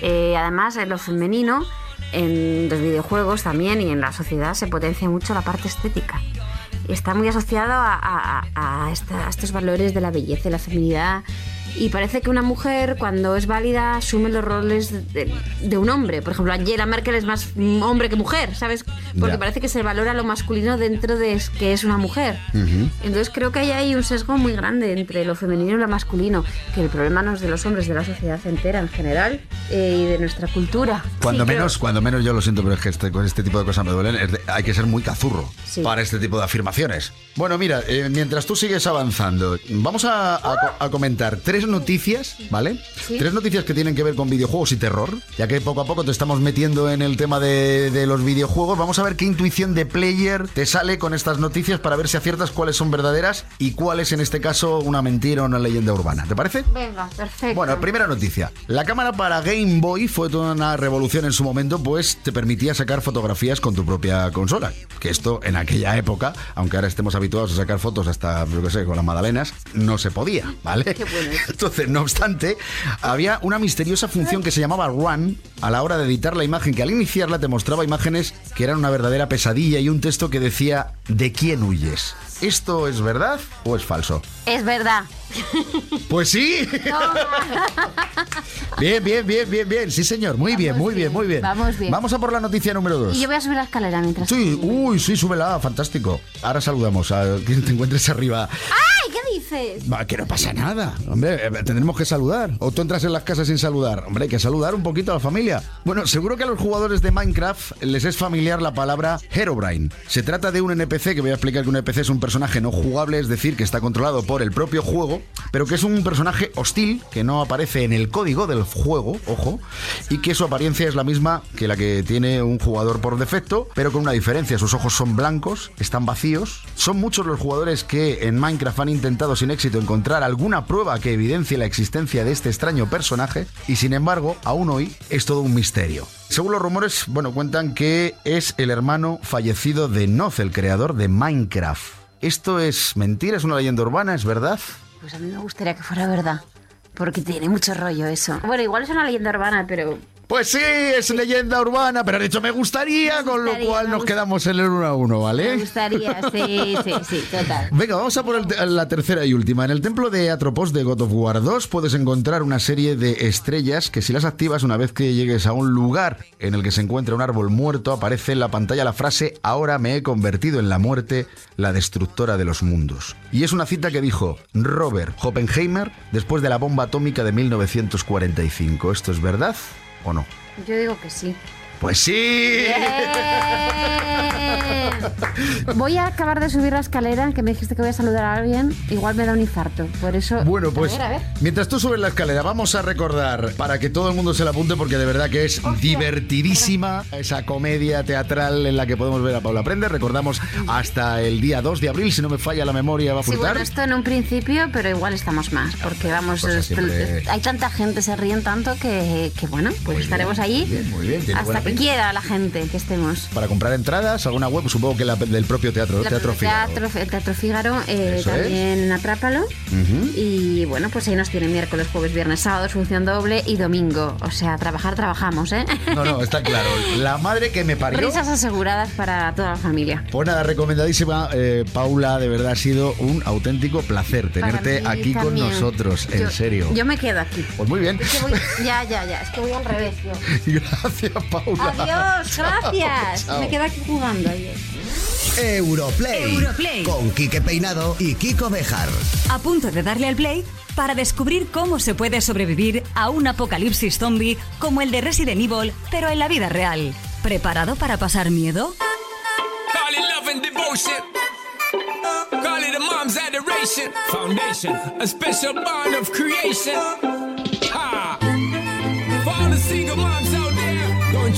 [SPEAKER 6] Eh, además, en lo femenino, en los videojuegos también y en la sociedad se potencia mucho la parte estética. Está muy asociado a, a- a- a esta- a estos valores de la belleza y la feminidad. Y parece que una mujer, cuando es válida, asume los roles de, de un hombre. Por ejemplo, Angela Merkel es más hombre que mujer, ¿sabes? Porque
[SPEAKER 4] Ya.
[SPEAKER 6] parece que se valora lo masculino dentro de que es una mujer. Entonces creo que hay ahí un sesgo muy grande entre lo femenino y lo masculino, que el problema no es de los hombres, de la sociedad entera en general eh, y de nuestra cultura.
[SPEAKER 4] Cuando
[SPEAKER 6] Sí, creo-
[SPEAKER 4] menos, cuando menos yo lo siento, pero es que este, con este tipo de cosas me duelen. es de- hay que ser muy cazurro
[SPEAKER 6] Sí.
[SPEAKER 4] para este tipo de afirmaciones. Bueno, mira, eh, mientras tú sigues avanzando, vamos a, a a comentar tres noticias, ¿vale?
[SPEAKER 6] Sí.
[SPEAKER 4] Tres noticias que tienen que ver con videojuegos y terror, ya que poco a poco te estamos metiendo en el tema de, de los videojuegos. Vamos a ver qué intuición de player te sale con estas noticias para ver si aciertas cuáles son verdaderas y cuál es en este caso una mentira o una leyenda urbana. ¿Te parece?
[SPEAKER 6] Venga, perfecto.
[SPEAKER 4] Bueno, primera noticia. La cámara para Game Boy fue toda una revolución en su momento, pues te permitía sacar fotografías con tu propia consola. Que esto en aquella época, aunque ahora estemos habituados a sacar fotos hasta, yo qué sé, con las magdalenas, no se podía, ¿vale? Entonces, no obstante, había una misteriosa función que se llamaba Run a la hora de editar la imagen, que al iniciarla te mostraba imágenes que eran una verdadera pesadilla y un texto que decía ¿De quién huyes? ¿Esto es verdad o es falso?
[SPEAKER 6] Es verdad.
[SPEAKER 4] Pues sí. Bien, bien, bien, bien, bien. Sí, señor. Muy bien, muy bien, muy bien.
[SPEAKER 6] Vamos bien.
[SPEAKER 4] Vamos a por la noticia número dos.
[SPEAKER 6] Y yo voy a subir la escalera mientras.
[SPEAKER 4] Sí, uy, sí, súbela, fantástico. Ahora saludamos a quien te encuentres arriba.
[SPEAKER 6] ¡Ay! ¿Qué dices?
[SPEAKER 4] Va, que no pasa nada. Hombre, eh, tendremos que saludar. O tú entras en las casas sin saludar. Hombre, hay que saludar un poquito a la familia. Bueno, seguro que a los jugadores de Minecraft les es familiar la palabra Herobrine. Se trata de un NPC, que voy a explicar que un NPC es un personaje no jugable, es decir, que está controlado por el propio juego, pero que es un personaje hostil, que no aparece en el código del juego, ojo, y que su apariencia es la misma que la que tiene un jugador por defecto, pero con una diferencia. Sus ojos son blancos, están vacíos. Son muchos los jugadores que en Minecraft han intentado sin éxito encontrar alguna prueba que evidencie la existencia de este extraño personaje, y sin embargo, aún hoy es todo un misterio. Según los rumores, bueno, cuentan que es el hermano fallecido de Noz, el creador de Minecraft. ¿Esto es mentira? ¿Es una leyenda urbana? ¿Es verdad?
[SPEAKER 6] Pues a mí me gustaría que fuera verdad. Porque tiene mucho rollo eso. Bueno, igual es una leyenda urbana, pero.
[SPEAKER 4] Pues sí, es leyenda urbana, pero de hecho me gustaría, con lo cual nos quedamos en el 1 a 1, ¿vale?
[SPEAKER 6] Me gustaría, sí, sí, sí, total.
[SPEAKER 4] Venga, vamos a por el la tercera y última. En el templo de Atropos de God of War 2 puedes encontrar una serie de estrellas que si las activas una vez que llegues a un lugar en el que se encuentra un árbol muerto, aparece en la pantalla la frase Ahora me he convertido en la muerte, la destructora de los mundos. Y es una cita que dijo Robert Oppenheimer después de la bomba atómica de 1945. ¿Esto es verdad
[SPEAKER 6] Yo digo que sí.
[SPEAKER 4] Pues sí.
[SPEAKER 6] Voy a acabar de subir la escalera, que me dijiste que voy a saludar a alguien. Igual me da un infarto. Por eso.
[SPEAKER 4] Bueno, pues
[SPEAKER 6] A ver, a ver.
[SPEAKER 4] mientras tú subes la escalera, vamos a recordar para que todo el mundo se la apunte, porque de verdad que es divertidísima esa comedia teatral en la que podemos ver a Paula Prende. Recordamos hasta el día 2 de abril, si no me falla la memoria, va a
[SPEAKER 6] Sí,
[SPEAKER 4] apuntar.
[SPEAKER 6] bueno, esto en un principio, pero igual estamos más, porque vamos,
[SPEAKER 4] Pues
[SPEAKER 6] es-
[SPEAKER 4] siempre-
[SPEAKER 6] hay tanta gente, se ríen tanto que, que bueno, pues estaremos allí
[SPEAKER 4] Muy bien, muy bien,
[SPEAKER 6] hasta quiera la gente que estemos.
[SPEAKER 4] Para comprar entradas, alguna web, supongo que la del propio teatro,
[SPEAKER 6] La-
[SPEAKER 4] Teatro.
[SPEAKER 6] Teatro, el Teatro Fígaro, eh, también en Atrápalo. Y bueno, pues ahí nos tiene miércoles, jueves, viernes, sábados, función doble y domingo. O sea, trabajar, trabajamos, ¿eh?
[SPEAKER 4] No, no, está claro. La madre que me parió.
[SPEAKER 6] Risas aseguradas para toda la familia.
[SPEAKER 4] Pues nada, recomendadísima, eh, Paula, de verdad ha sido un auténtico placer tenerte aquí con nosotros, en
[SPEAKER 6] Yo-
[SPEAKER 4] serio.
[SPEAKER 6] Yo me quedo aquí.
[SPEAKER 4] Pues muy bien.
[SPEAKER 6] Es que voy- ya, ya, ya. Es que voy al revés, yo.
[SPEAKER 4] Gracias, Paula.
[SPEAKER 6] Adiós, gracias.
[SPEAKER 4] Chao.
[SPEAKER 6] Me quedo aquí jugando. Adiós.
[SPEAKER 1] Europlay.
[SPEAKER 2] Europlay.
[SPEAKER 1] Con Quique Peinado y Kiko Bejar.
[SPEAKER 2] A punto de darle al play para descubrir cómo se puede sobrevivir a un apocalipsis zombie como el de Resident Evil, pero en la vida real. ¿Preparado para pasar miedo?
[SPEAKER 7] Call it love and divorce.
[SPEAKER 19] devotion. Call it a mom's adoration. Foundation, a special bond of creation.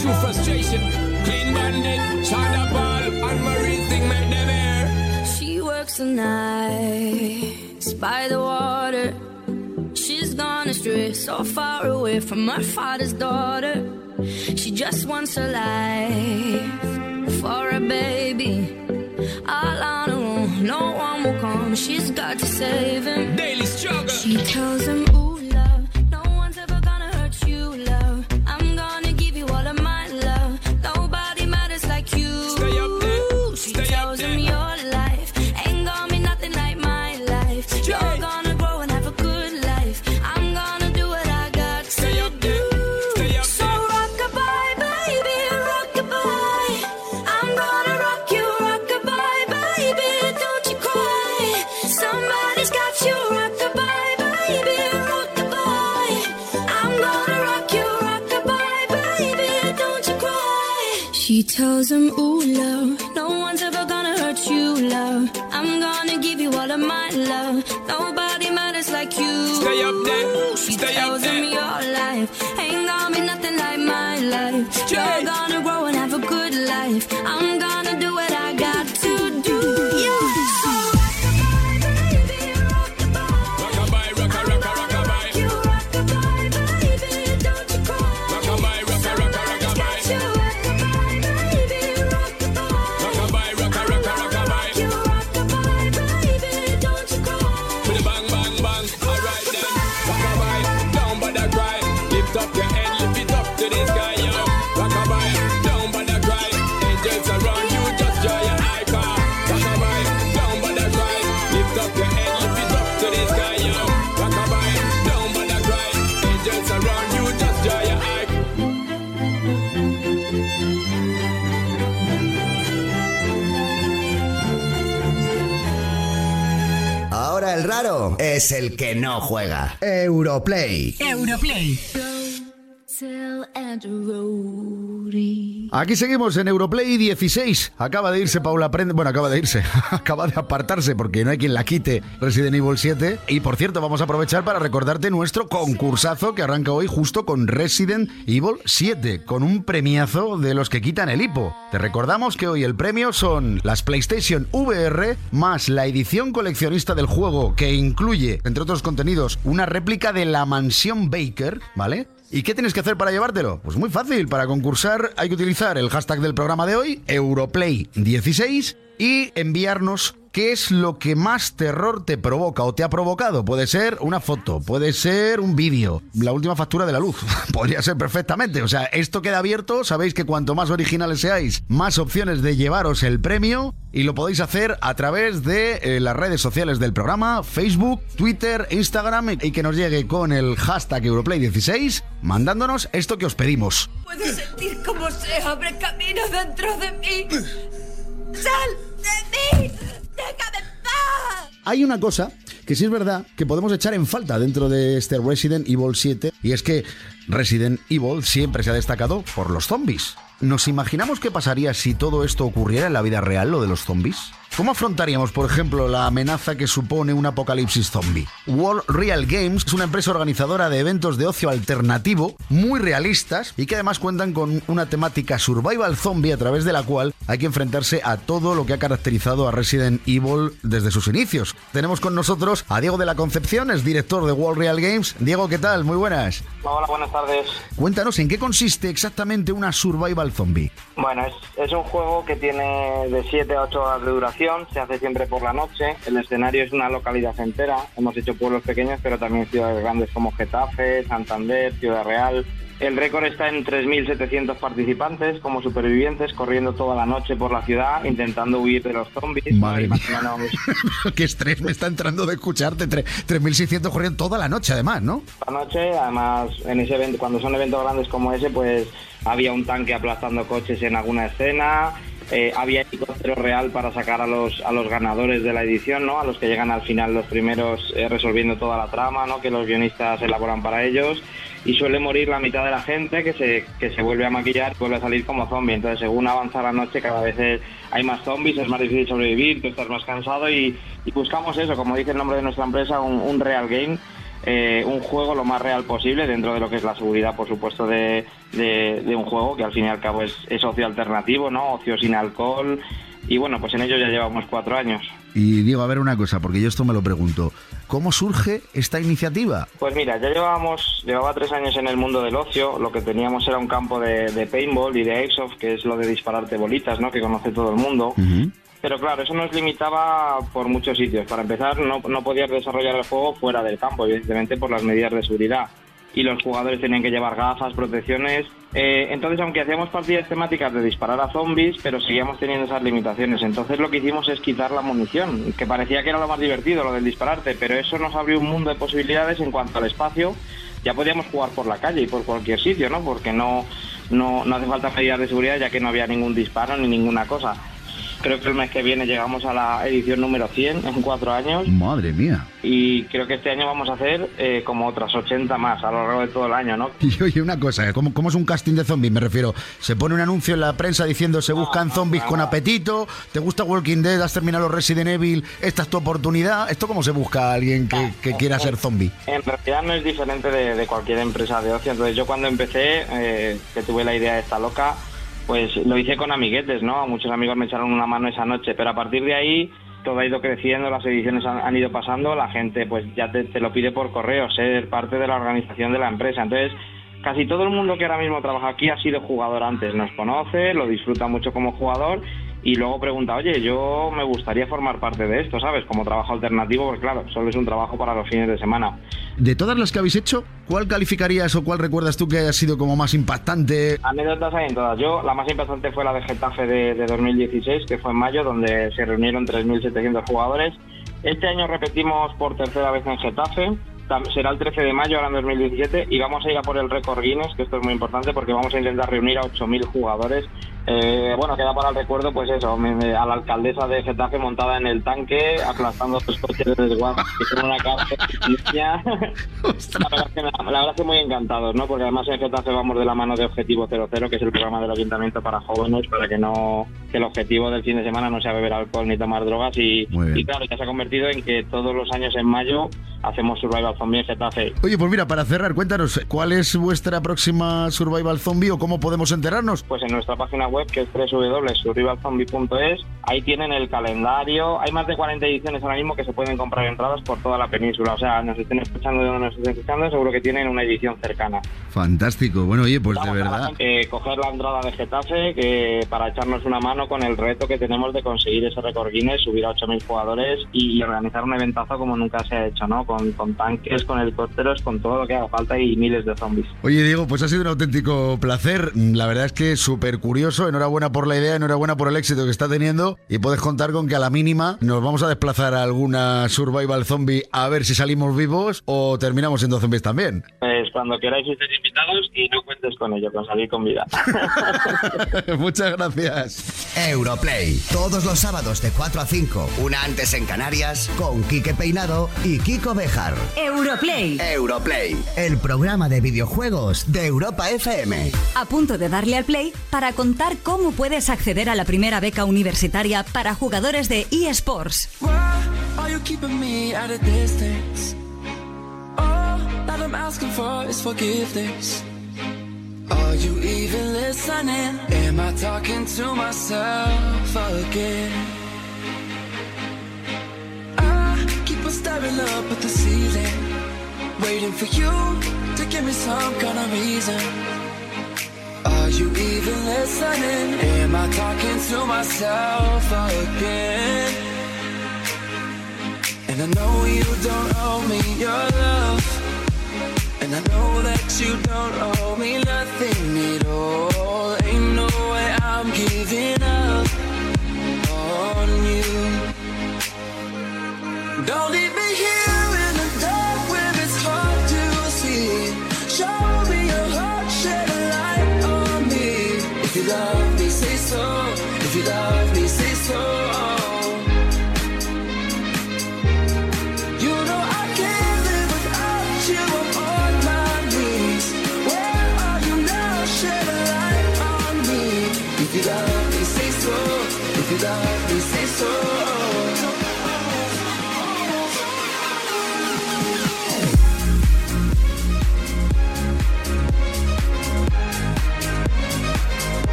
[SPEAKER 19] Through frustration. Clean bandit, China ball, and Marie thing make them air.
[SPEAKER 13] She works the nights by the water. She's gone astray, so far away from her father's daughter. She just wants a life for a baby. All on her own, no one will come. She's got to save him.
[SPEAKER 19] Daily struggle.
[SPEAKER 13] She tells him, Ooh, Tells him, Ooh, love, no one's ever gonna hurt you, love. I'm gonna give you all of my love. Nobody matters like you.
[SPEAKER 19] Stay up there.
[SPEAKER 13] She
[SPEAKER 19] Stay up
[SPEAKER 13] tells him your life ain't gonna be nothing like my life. You're gonna grow and have a good life. I'm
[SPEAKER 1] es el que no juega. Europlay.
[SPEAKER 2] Europlay.
[SPEAKER 4] Aquí seguimos en Europlay 16. Acaba de irse Paula Prende. Bueno, acaba de irse. acaba de apartarse porque no hay quien la quite Resident Evil 7. Y por cierto, vamos a aprovechar para recordarte nuestro concursazo que arranca hoy justo con Resident Evil 7, con un premiazo de los que quitan el hipo. Te recordamos que hoy el premio son las PlayStation VR más la edición coleccionista del juego que incluye, entre otros contenidos, una réplica de la mansión Baker, ¿vale? ¿Y qué tienes que hacer para llevártelo? Pues muy fácil, para concursar hay que utilizar el hashtag del programa de hoy, Europlay16, y enviarnos qué es lo que más terror te provoca o te ha provocado. Puede ser una foto, puede ser un vídeo, la última factura de la luz, podría ser perfectamente. O sea, esto queda abierto, sabéis que cuanto más originales seáis, más opciones de llevaros el premio y lo podéis hacer a través de eh, las redes sociales del programa, Facebook, Twitter, Instagram y que nos llegue con el hashtag Europlay16 mandándonos esto que os pedimos.
[SPEAKER 10] Puedo sentir cómo se abre camino dentro de mí. ¡Sal de mí!
[SPEAKER 4] Hay una cosa que sí es verdad que podemos echar en falta dentro de este Resident Evil 7 y es que Resident Evil siempre se ha destacado por los zombies. ¿Nos imaginamos qué pasaría si todo esto ocurriera en la vida real, lo de los zombies? ¿Cómo afrontaríamos, por ejemplo, la amenaza que supone un apocalipsis zombie? World Real Games es una empresa organizadora de eventos de ocio alternativo muy realistas y que además cuentan con una temática survival zombie a través de la cual hay que enfrentarse a todo lo que ha caracterizado a Resident Evil desde sus inicios. Tenemos con nosotros a Diego de la Concepción, es director de World Real Games. Diego, ¿qué tal? Muy buenas.
[SPEAKER 20] Hola, buenas tardes.
[SPEAKER 4] Cuéntanos, ¿en qué consiste exactamente una survival zombie?
[SPEAKER 20] Bueno, es, es un juego que tiene de 7 a 8 horas de duración, se hace siempre por la noche, el escenario es una localidad entera, hemos hecho pueblos pequeños, pero también ciudades grandes como Getafe, Santander, Ciudad Real. El récord está en 3.700 participantes como supervivientes corriendo toda la noche por la ciudad intentando huir de los zombies.
[SPEAKER 4] Madre mía. Qué estrés me está entrando de escucharte. Tre- 3.600 corriendo toda la noche, además, ¿no?
[SPEAKER 20] la noche, además en ese evento, cuando son eventos grandes como ese, pues había un tanque aplastando coches en alguna escena, eh, había helicóptero real para sacar a los, a los ganadores de la edición, ¿no? A los que llegan al final los primeros eh, resolviendo toda la trama, ¿no? Que los guionistas elaboran para ellos. Y suele morir la mitad de la gente que se, que se vuelve a maquillar vuelve a salir como zombie. Entonces, según avanza la noche, cada vez hay más zombies, es más difícil sobrevivir, tú estás más cansado y, y buscamos eso, como dice el nombre de nuestra empresa, un, un real game. Eh, un juego lo más real posible dentro de lo que es la seguridad, por supuesto, de, de- de un juego que al fin y al cabo es, es ocio alternativo, ¿no? Ocio sin alcohol. Y bueno, pues en ello ya llevamos cuatro años.
[SPEAKER 4] Y digo, a ver una cosa, porque yo esto me lo pregunto. ¿Cómo surge esta iniciativa?
[SPEAKER 20] Pues mira, ya llevábamos, llevaba tres años en el mundo del ocio, lo que teníamos era un campo de, de paintball y de airsoft, que es lo de dispararte bolitas, ¿no? Que conoce todo el mundo. Pero claro, eso nos limitaba por muchos sitios. Para empezar, no, no podías desarrollar el juego fuera del campo, evidentemente por las medidas de seguridad. Y los jugadores tenían que llevar gafas, protecciones. Eh, entonces, aunque hacíamos partidas temáticas de disparar a zombies, pero seguíamos teniendo esas limitaciones. Entonces, lo que hicimos es quitar la munición, que parecía que era lo más divertido, lo del dispararte, pero eso nos abrió un mundo de posibilidades en cuanto al espacio. Ya podíamos jugar por la calle y por cualquier sitio, ¿no? Porque no, no, no hace falta medidas de seguridad ya que no había ningún disparo ni ninguna cosa. Creo que el mes que viene llegamos a la edición número 100 en cuatro años
[SPEAKER 4] Madre mía.
[SPEAKER 20] y creo que este año vamos a hacer eh, como otras 80 más a lo largo de todo el año, ¿no?
[SPEAKER 4] Y oye, una cosa, ¿cómo, cómo es un casting de zombies? Me refiero, se pone un anuncio en la prensa diciendo se buscan zombies con apetito, te gusta Walking Dead, has terminado Resident Evil, esta es tu oportunidad. ¿Esto cómo se busca a alguien que, que quiera ser zombie?
[SPEAKER 20] En realidad no es diferente de, de cualquier empresa de ocio. Entonces yo cuando empecé, eh, que tuve la idea de esta loca, pues lo hice con amiguetes, ¿no? Muchos amigos me echaron una mano esa noche, pero a partir de ahí todo ha ido creciendo, las ediciones han, ido pasando, la gente pues ya te, te lo pide por correo, ser parte de la organización de la empresa. Entonces casi todo el mundo que ahora mismo trabaja aquí ha sido jugador antes, nos conoce, lo disfruta mucho como jugador y luego pregunta, oye, yo me gustaría formar parte de esto, ¿sabes? Como trabajo alternativo, porque claro, solo es un trabajo para los fines de semana.
[SPEAKER 4] De todas las que habéis hecho, ¿cuál calificarías o cuál recuerdas tú que haya sido como más impactante?
[SPEAKER 20] Anécdotas hay en todas. Yo, la más importante fue la de Getafe de, de 2016, que fue en mayo, donde se reunieron 3.700 jugadores. Este año repetimos por tercera vez en Getafe. Será el 13 de mayo, ahora en 2017, y vamos a ir a por el récord Guinness, que esto es muy importante porque vamos a intentar reunir a 8.000 jugadores. Eh, bueno, queda para el recuerdo, pues eso, a la alcaldesa de Getafe montada en el tanque, aplastando los coches de desguace, son una cárcel. la, verdad es que, la verdad es que muy encantados, ¿no? Porque además en Getafe vamos de la mano de Objetivo 00, que es el programa del ayuntamiento para jóvenes, para que no que el objetivo del fin de semana no sea beber alcohol ni tomar drogas y, y claro, ya se ha convertido en que todos los años en mayo hacemos Survival Zombie en Getafe.
[SPEAKER 4] Oye, pues mira, para cerrar, cuéntanos, ¿cuál es vuestra próxima Survival Zombie o cómo podemos enterarnos?
[SPEAKER 20] Pues en nuestra página web que es www.survivalzombie.es, ahí tienen el calendario, hay más de 40 ediciones ahora mismo que se pueden comprar entradas por toda la península, o sea, nos estén escuchando de donde nos estén escuchando, seguro que tienen una edición cercana.
[SPEAKER 4] Fantástico. Bueno, oye, pues de verdad.
[SPEAKER 20] Eh, coger la entrada de Getafe que para echarnos una mano con el reto que tenemos de conseguir ese récord Guinness, subir a 8.000 jugadores y, y organizar un eventazo como nunca se ha hecho, ¿no? Con, con tanques, con helicópteros, con todo lo que haga falta y miles de zombies.
[SPEAKER 4] Oye, Diego, pues ha sido un auténtico placer. La verdad es que súper curioso. Enhorabuena por la idea, enhorabuena por el éxito que está teniendo. Y puedes contar con que a la mínima nos vamos a desplazar a alguna Survival Zombie a ver si salimos vivos o terminamos siendo zombies también.
[SPEAKER 20] Pues cuando queráis estéis invitados y no cuentes con ello, con salir con vida.
[SPEAKER 4] Muchas gracias.
[SPEAKER 1] Europlay, todos los sábados de 4 a 5, una antes en Canarias, con Quique Peinado y Kiko Bejar.
[SPEAKER 2] Europlay.
[SPEAKER 1] Europlay, el programa de videojuegos de Europa FM.
[SPEAKER 2] A punto de darle al play para contar cómo puedes acceder a la primera beca universitaria para jugadores de eSports.
[SPEAKER 17] Waiting for you to give me some kind reason. Listening? Am I talking to myself again? And I know you don't owe me your love. And I know that you don't owe me nothing at all. Ain't no way I'm giving up on you. Don't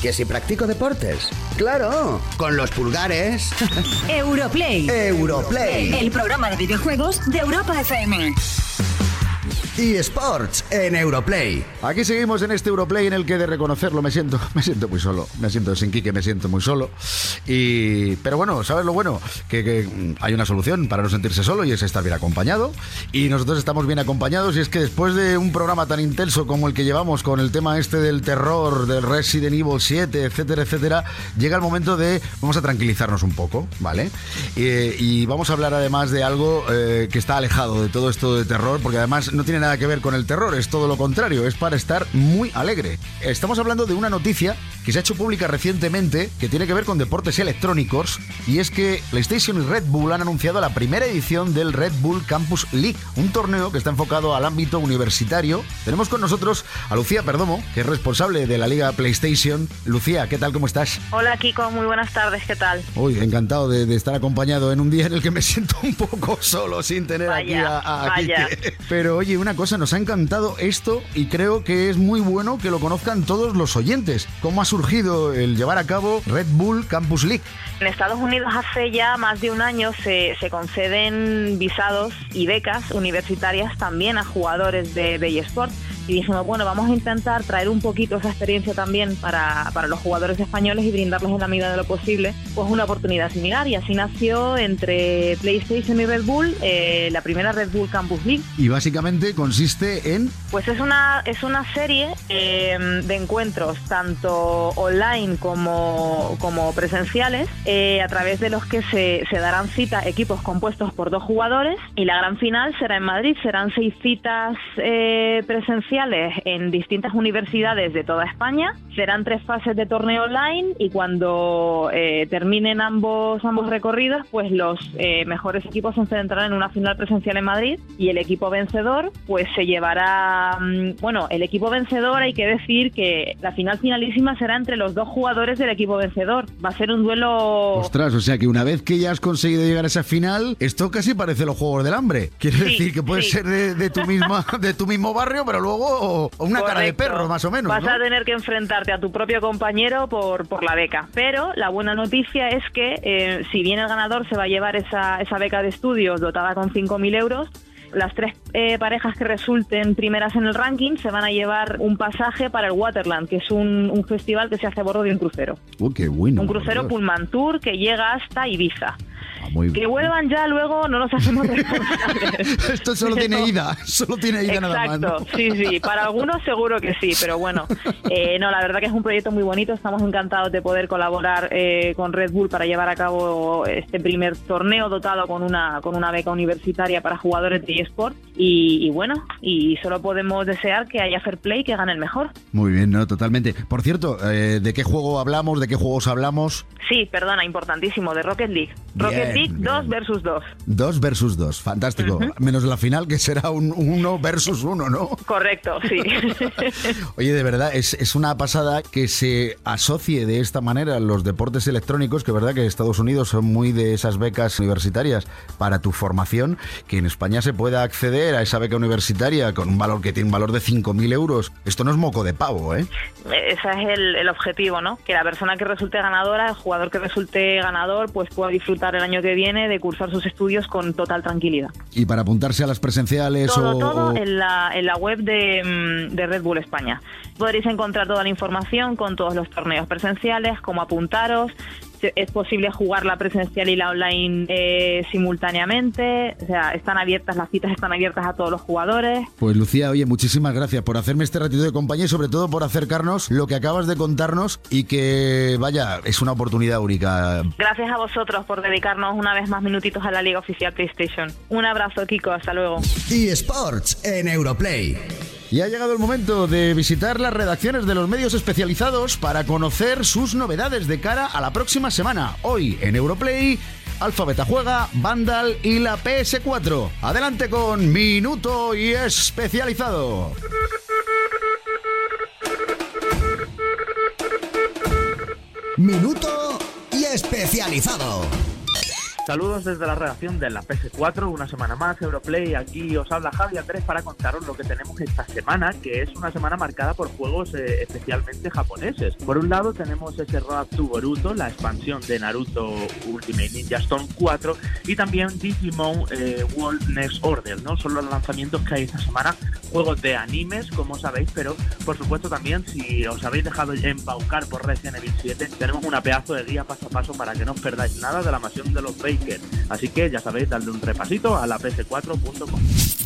[SPEAKER 1] ¿Que si practico deportes? ¡Claro! ¡Con los pulgares!
[SPEAKER 2] Europlay.
[SPEAKER 1] Europlay.
[SPEAKER 2] El programa de videojuegos de Europa FM.
[SPEAKER 1] Y Sports en Europlay.
[SPEAKER 4] Aquí seguimos en este Europlay en el que de reconocerlo me siento, me siento muy solo. Me siento sin Quique, me siento muy solo. Y, pero bueno, ¿sabes lo bueno? Que, que, mm, hay una solución para no sentirse solo y es estar bien acompañado. Y nosotros estamos bien acompañados y es que después de un programa tan intenso como el que llevamos con el tema este del terror, del Resident Evil 7, etcétera, etcétera, llega el momento de, vamos a tranquilizarnos un poco, ¿vale? Y, y vamos a hablar además de algo eh, que está alejado de todo esto de terror, porque además no tiene nada que ver con el terror, es todo lo contrario, es para estar muy alegre. Estamos hablando de una noticia que se ha hecho pública recientemente que tiene que ver con deportes electrónicos y es que PlayStation y Red Bull han anunciado la primera edición del Red Bull Campus League, un torneo que está enfocado al ámbito universitario. Tenemos con nosotros a Lucía Perdomo, que es responsable de la liga PlayStation. Lucía, ¿qué tal? ¿Cómo estás?
[SPEAKER 21] Hola Kiko, muy buenas tardes, ¿qué tal?
[SPEAKER 4] Uy, encantado de, de estar acompañado en un día en el que me siento un poco solo sin tener
[SPEAKER 21] Vaya,
[SPEAKER 4] aquí a, a
[SPEAKER 21] vaya.
[SPEAKER 4] Pero oye, una cosa, nos ha encantado esto y creo que es muy bueno que lo conozcan todos los oyentes. ¿Cómo ha surgido el llevar a cabo Red Bull Campus League?
[SPEAKER 21] En Estados Unidos hace ya más de un año se, conceden visados y becas universitarias también a jugadores de, de eSport y dijimos, bueno, vamos a intentar traer un poquito esa experiencia también para, para los jugadores españoles y brindarles en la medida de lo posible pues una oportunidad similar y así nació entre PlayStation y Red Bull eh, la primera Red Bull Campus League
[SPEAKER 4] Y básicamente consiste en...
[SPEAKER 21] Pues es una, es una serie eh, de encuentros, tanto online como, como presenciales, eh, a través de los que se, se darán cita equipos compuestos por dos jugadores y la gran final será en Madrid. Serán seis citas eh, presenciales en distintas universidades de toda España. Serán tres fases de torneo online y cuando eh, terminen ambos, ambos recorridos, pues los eh, mejores equipos se enfrentarán en una final presencial en Madrid y el equipo vencedor pues se llevará, mm, bueno, el equipo vencedor hay que decir que la final finalísima será entre los dos jugadores del equipo vencedor. Va a ser un duelo...
[SPEAKER 4] Ostras, o sea que una vez que ya has conseguido llegar a esa final, esto casi parece los Juegos del Hambre. Quiere
[SPEAKER 21] Sí,
[SPEAKER 4] decir que puede
[SPEAKER 21] sí.
[SPEAKER 4] ser de, de tu misma, de tu mismo barrio, pero luego o- o una cara de perro, más o menos.
[SPEAKER 21] Vas
[SPEAKER 4] ¿no?
[SPEAKER 21] a tener que enfrentarte a tu propio compañero por, por la beca. Pero la buena noticia es que eh, si bien el ganador se va a llevar esa, esa beca de estudios dotada con 5.000 euros, las tres eh, parejas que resulten primeras en el ranking se van a llevar un pasaje para el Waterland, que es un, un festival que se hace a bordo de un crucero.
[SPEAKER 4] Uy, qué bueno.
[SPEAKER 21] un crucero Tour que llega hasta Ibiza.
[SPEAKER 4] Muy
[SPEAKER 21] que vuelvan ya luego no nos hacemos responsables.
[SPEAKER 4] Esto solo tiene ida, solo tiene ida nada más. ¿no?
[SPEAKER 21] Exacto, sí, sí, para algunos seguro que sí, pero bueno, eh, no, la verdad que es un proyecto muy bonito, estamos encantados de poder colaborar eh, con Red Bull para llevar a cabo este primer torneo dotado con una, con una beca universitaria para jugadores de eSport y, y bueno, y solo podemos desear que haya fair play, que gane el mejor.
[SPEAKER 4] Muy bien, no, totalmente. Por cierto, eh, ¿de qué juego hablamos? ¿De qué juegos hablamos?
[SPEAKER 21] Sí, perdona, importantísimo, de Rocket League. Rocket
[SPEAKER 4] Bien,
[SPEAKER 21] League 2 versus 2.
[SPEAKER 4] Dos versus dos, fantástico. Menos la final, que será un uno versus uno, ¿no?
[SPEAKER 21] Correcto, sí.
[SPEAKER 4] Oye, de verdad, es, es una pasada que se asocie de esta manera los deportes electrónicos, que es verdad que Estados Unidos son muy de esas becas universitarias para tu formación, que en España se pueda acceder a esa beca universitaria con un valor que tiene un valor de 5.000 euros. Esto no es moco de pavo, ¿eh?
[SPEAKER 21] Ese es el, el objetivo, ¿no? Que la persona que resulte ganadora, el jugador que resulte ganador, pues pueda disfrutar el año que viene de cursar sus estudios con total tranquilidad.
[SPEAKER 4] Y para apuntarse a las presenciales
[SPEAKER 21] Todo,
[SPEAKER 4] o...
[SPEAKER 21] todo
[SPEAKER 4] o-
[SPEAKER 21] en la, en la web de, mm, de Red Bull España. Podréis encontrar toda la información con todos los torneos presenciales, cómo apuntaros. Es posible jugar la presencial y la online eh, simultáneamente. O sea, están abiertas, las citas están abiertas a todos los jugadores.
[SPEAKER 4] Pues Lucía, oye, muchísimas gracias por hacerme este ratito de compañía y sobre todo por acercarnos lo que acabas de contarnos y que, vaya, es una oportunidad única.
[SPEAKER 21] Gracias a vosotros por dedicarnos una vez más minutitos a la Liga Oficial PlayStation. Un abrazo, Kiko. Hasta luego.
[SPEAKER 1] Y Sports en Europlay.
[SPEAKER 4] Y ha llegado el momento de visitar las redacciones de los medios especializados para conocer sus novedades de cara a la próxima semana. Hoy en Europlay, Alfabeta Juega, Vandal y la PS4. Adelante con Minuto y Especializado.
[SPEAKER 1] Minuto y especializado.
[SPEAKER 22] Saludos desde la redacción de la PS4, una semana más, Europlay, aquí os habla Javi Andrés para contaros lo que tenemos esta semana, que es una semana marcada por juegos eh, especialmente japoneses. Por un lado tenemos ese Road to Boruto, la expansión de Naruto Ultimate Ninja Storm 4, y también Digimon eh, World Next Order, ¿no? Son los lanzamientos que hay esta semana, juegos de animes, como sabéis, pero por supuesto también si os habéis dejado embaucar por Resident Evil 7, tenemos una pedazo de guía paso a paso para que no os perdáis nada de la mansión de los Así que ya sabéis, darle un repasito a la ps4.com.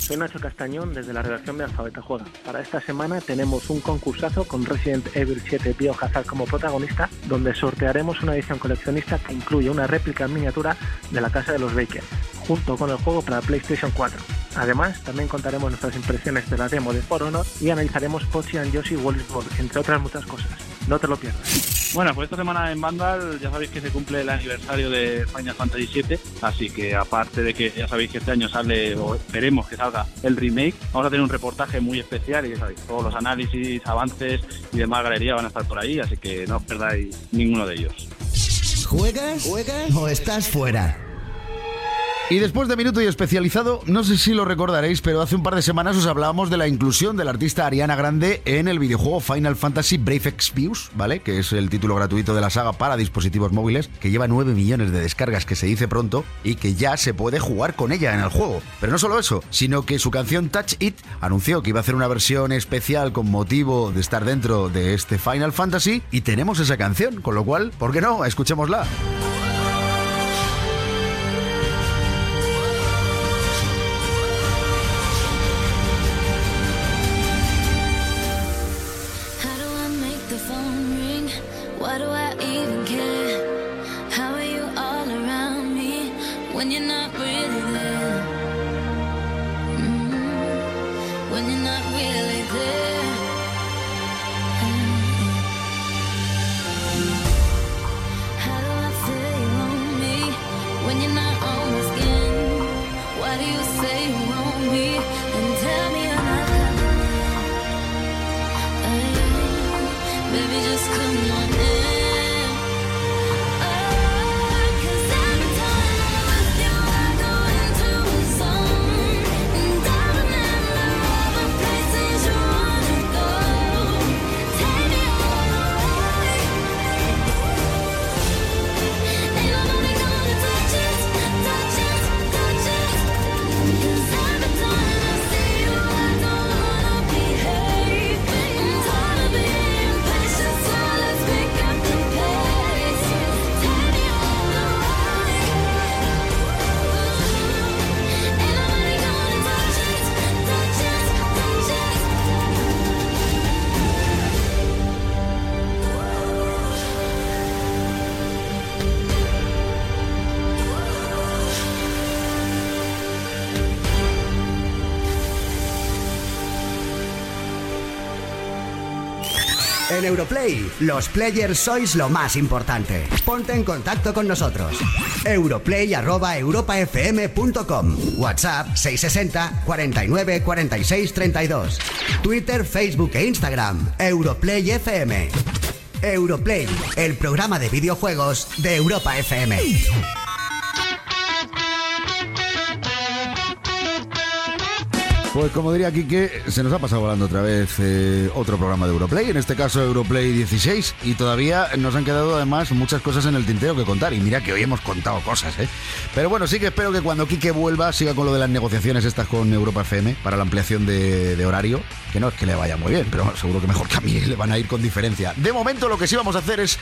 [SPEAKER 11] Soy Nacho Castañón desde la redacción de Alfabeta Juega. Para esta semana tenemos un concursazo con Resident Evil 7 Biohazard como protagonista, donde sortearemos una edición coleccionista que incluye una réplica en miniatura de la casa de los Baker, junto con el juego para PlayStation 4. Además, también contaremos nuestras impresiones de la demo de For Honor y analizaremos Pochi and Yoshi Wallis World, entre otras muchas cosas. No te lo pierdas.
[SPEAKER 23] Bueno, pues esta semana en Vandal ya sabéis que se cumple el aniversario de Final Fantasy VII, así que aparte de que ya sabéis que este año sale, o esperemos que salga el remake, vamos a tener un reportaje muy especial y ya sabéis, todos los análisis, avances y demás galería van a estar por ahí, así que no os perdáis ninguno de ellos.
[SPEAKER 1] ¿Juegas? ¿Juegas? ¿O estás fuera?
[SPEAKER 4] Y después de Minuto y Especializado, no sé si lo recordaréis, pero hace un par de semanas os hablábamos de la inclusión de la artista Ariana Grande en el videojuego Final Fantasy Brave Exvius, ¿vale? Que es el título gratuito de la saga para dispositivos móviles, que lleva 9 millones de descargas, que se dice pronto, y que ya se puede jugar con ella en el juego. Pero no solo eso, sino que su canción Touch It anunció que iba a hacer una versión especial con motivo de estar dentro de este Final Fantasy, y tenemos esa canción, con lo cual, ¿por qué no? Escuchémosla.
[SPEAKER 1] En Europlay, los players sois lo más importante. Ponte en contacto con nosotros. Europlay@europafm.com. WhatsApp 660 49 46 32. Twitter, Facebook e Instagram. Europlay FM. Europlay, el programa de videojuegos de Europa FM.
[SPEAKER 4] Pues como diría Quique, se nos ha pasado volando otra vez eh, otro programa de Europlay, en este caso Europlay 16, y todavía nos han quedado además muchas cosas en el tintero que contar, y mira que hoy hemos contado cosas, ¿eh? Pero bueno, sí que espero que cuando Quique vuelva siga con lo de las negociaciones estas con Europa FM para la ampliación de, de horario, que no es que le vaya muy bien, pero seguro que mejor que a mí le van a ir con diferencia. De momento lo que sí vamos a hacer es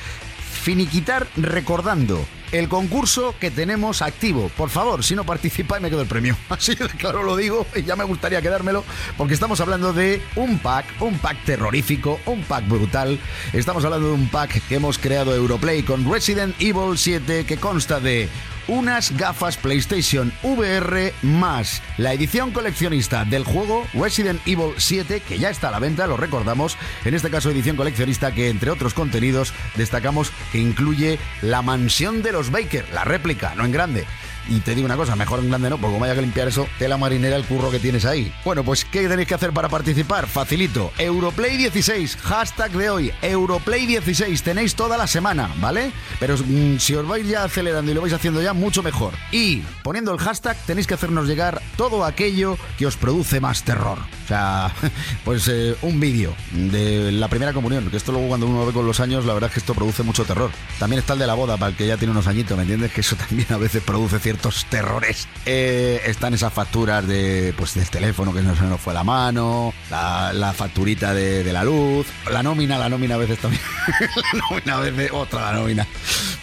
[SPEAKER 4] finiquitar recordando el concurso que tenemos activo. Por favor, si no participáis me quedo el premio. Así de claro lo digo y ya me gustaría quedármelo porque estamos hablando de un pack, un pack terrorífico, un pack brutal. Estamos hablando de un pack que hemos creado Europlay con Resident Evil 7 que consta de unas gafas PlayStation VR más la edición coleccionista del juego Resident Evil 7 que ya está a la venta, lo recordamos, en este caso edición coleccionista que entre otros contenidos destacamos que incluye la mansión de los Baker, la réplica, no en grande. Y te digo una cosa, mejor en grande no, porque como haya que limpiar eso, tela marinera el curro que tienes ahí. Bueno, pues ¿qué tenéis que hacer para participar? Facilito. Europlay16, hashtag de hoy, Europlay16. Tenéis toda la semana, ¿vale? Pero mm, si os vais ya acelerando y lo vais haciendo ya, mucho mejor. Y poniendo el hashtag tenéis que hacernos llegar todo aquello que os produce más terror. O sea, pues eh, un vídeo de la primera comunión, que esto luego cuando uno ve con los años, la verdad es que esto produce mucho terror. También está el de la boda, para el que ya tiene unos añitos, ¿me entiendes? Que eso también a veces produce ciertos terrores. Eh, están esas facturas de pues del teléfono que no se nos fue la mano, la, facturita de, de la luz, la nómina, la nómina a veces también. la nómina a veces, otra la nómina.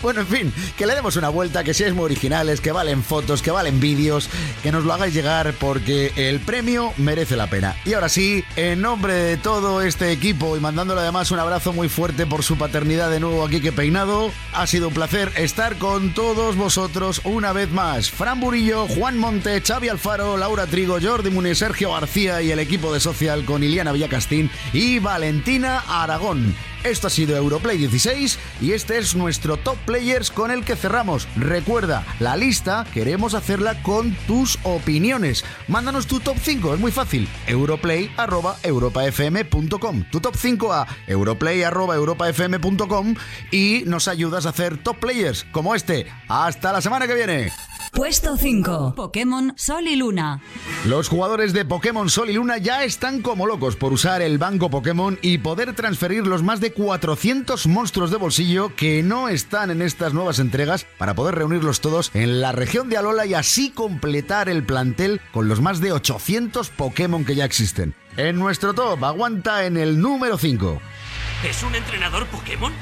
[SPEAKER 4] Bueno, en fin, que le demos una vuelta, que seáis muy originales, que valen fotos, que valen vídeos, que nos lo hagáis llegar porque el premio merece la pena. Y ahora sí, en nombre de todo este equipo y mandándole además un abrazo muy fuerte por su paternidad de nuevo aquí que peinado, ha sido un placer estar con todos vosotros una vez más. Fran Burillo, Juan Monte, Xavi Alfaro, Laura Trigo, Jordi Muniz, Sergio García y el equipo de Social con Iliana Villacastín y Valentina Aragón. Esto ha sido Europlay 16 y este es nuestro top players con el que cerramos. Recuerda, la lista queremos hacerla con tus opiniones. Mándanos tu top 5, es muy fácil. europlay@europafm.com. Tu top 5 a europlay@europafm.com y nos ayudas a hacer top players como este. Hasta la semana que viene.
[SPEAKER 2] Puesto 5. Pokémon Sol y Luna.
[SPEAKER 4] Los jugadores de Pokémon Sol y Luna ya están como locos por usar el banco Pokémon y poder transferir los más de 400 monstruos de bolsillo que no están en estas nuevas entregas para poder reunirlos todos en la región de Alola y así completar el plantel con los más de 800 Pokémon que ya existen. En nuestro top aguanta en el número 5.
[SPEAKER 24] ¿Es un entrenador Pokémon?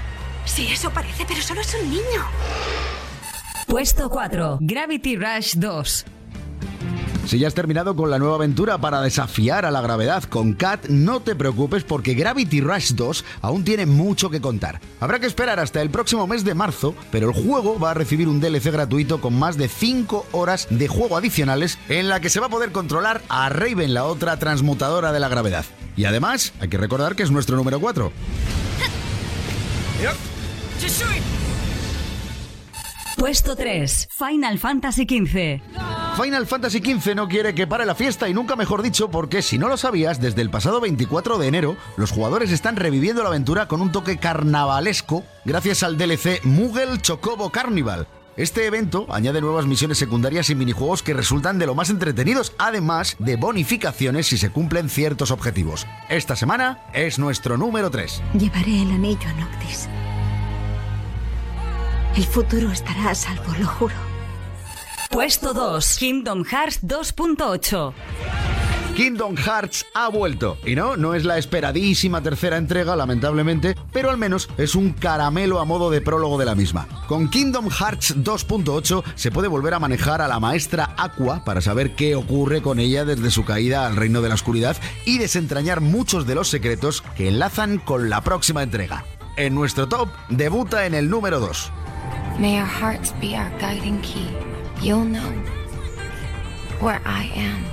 [SPEAKER 10] Sí, eso parece, pero solo es un niño.
[SPEAKER 2] Puesto 4. Gravity Rush 2.
[SPEAKER 4] Si ya has terminado con la nueva aventura para desafiar a la gravedad con Kat, no te preocupes porque Gravity Rush 2 aún tiene mucho que contar. Habrá que esperar hasta el próximo mes de marzo, pero el juego va a recibir un DLC gratuito con más de 5 horas de juego adicionales en la que se va a poder controlar a Raven, la otra transmutadora de la gravedad. Y además, hay que recordar que es nuestro número 4.
[SPEAKER 2] Puesto 3. Final Fantasy XV.
[SPEAKER 4] Final Fantasy XV no quiere que pare la fiesta y nunca mejor dicho porque si no lo sabías, desde el pasado 24 de enero los jugadores están reviviendo la aventura con un toque carnavalesco gracias al DLC Moogle Chocobo Carnival. Este evento añade nuevas misiones secundarias y minijuegos que resultan de lo más entretenidos, además de bonificaciones si se cumplen ciertos objetivos. Esta semana es nuestro número 3.
[SPEAKER 10] Llevaré el anillo a Noctis. El futuro estará a salvo, lo juro.
[SPEAKER 2] Puesto 2. Kingdom Hearts 2.8.
[SPEAKER 4] Kingdom Hearts ha vuelto. Y no, no es la esperadísima tercera entrega, lamentablemente, pero al menos es un caramelo a modo de prólogo de la misma. Con Kingdom Hearts 2.8 se puede volver a manejar a la maestra Aqua para saber qué ocurre con ella desde su caída al reino de la oscuridad y desentrañar muchos de los secretos que enlazan con la próxima entrega. En nuestro top debuta en el número 2.
[SPEAKER 25] May our hearts be our guiding key. You'll know where I am.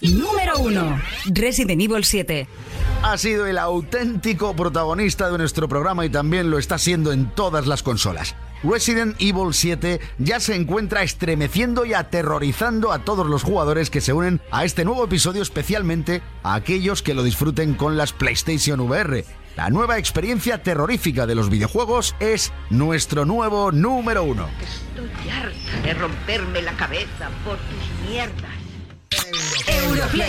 [SPEAKER 2] Número 1. Resident Evil 7.
[SPEAKER 4] Ha sido el auténtico protagonista de nuestro programa y también lo está siendo en todas las consolas. Resident Evil 7 ya se encuentra estremeciendo y aterrorizando a todos los jugadores que se unen a este nuevo episodio, especialmente a aquellos que lo disfruten con las PlayStation VR. La nueva experiencia terrorífica de los videojuegos es nuestro nuevo número uno.
[SPEAKER 26] Estoy harta de romperme la cabeza por tus mierdas.
[SPEAKER 2] Europlay.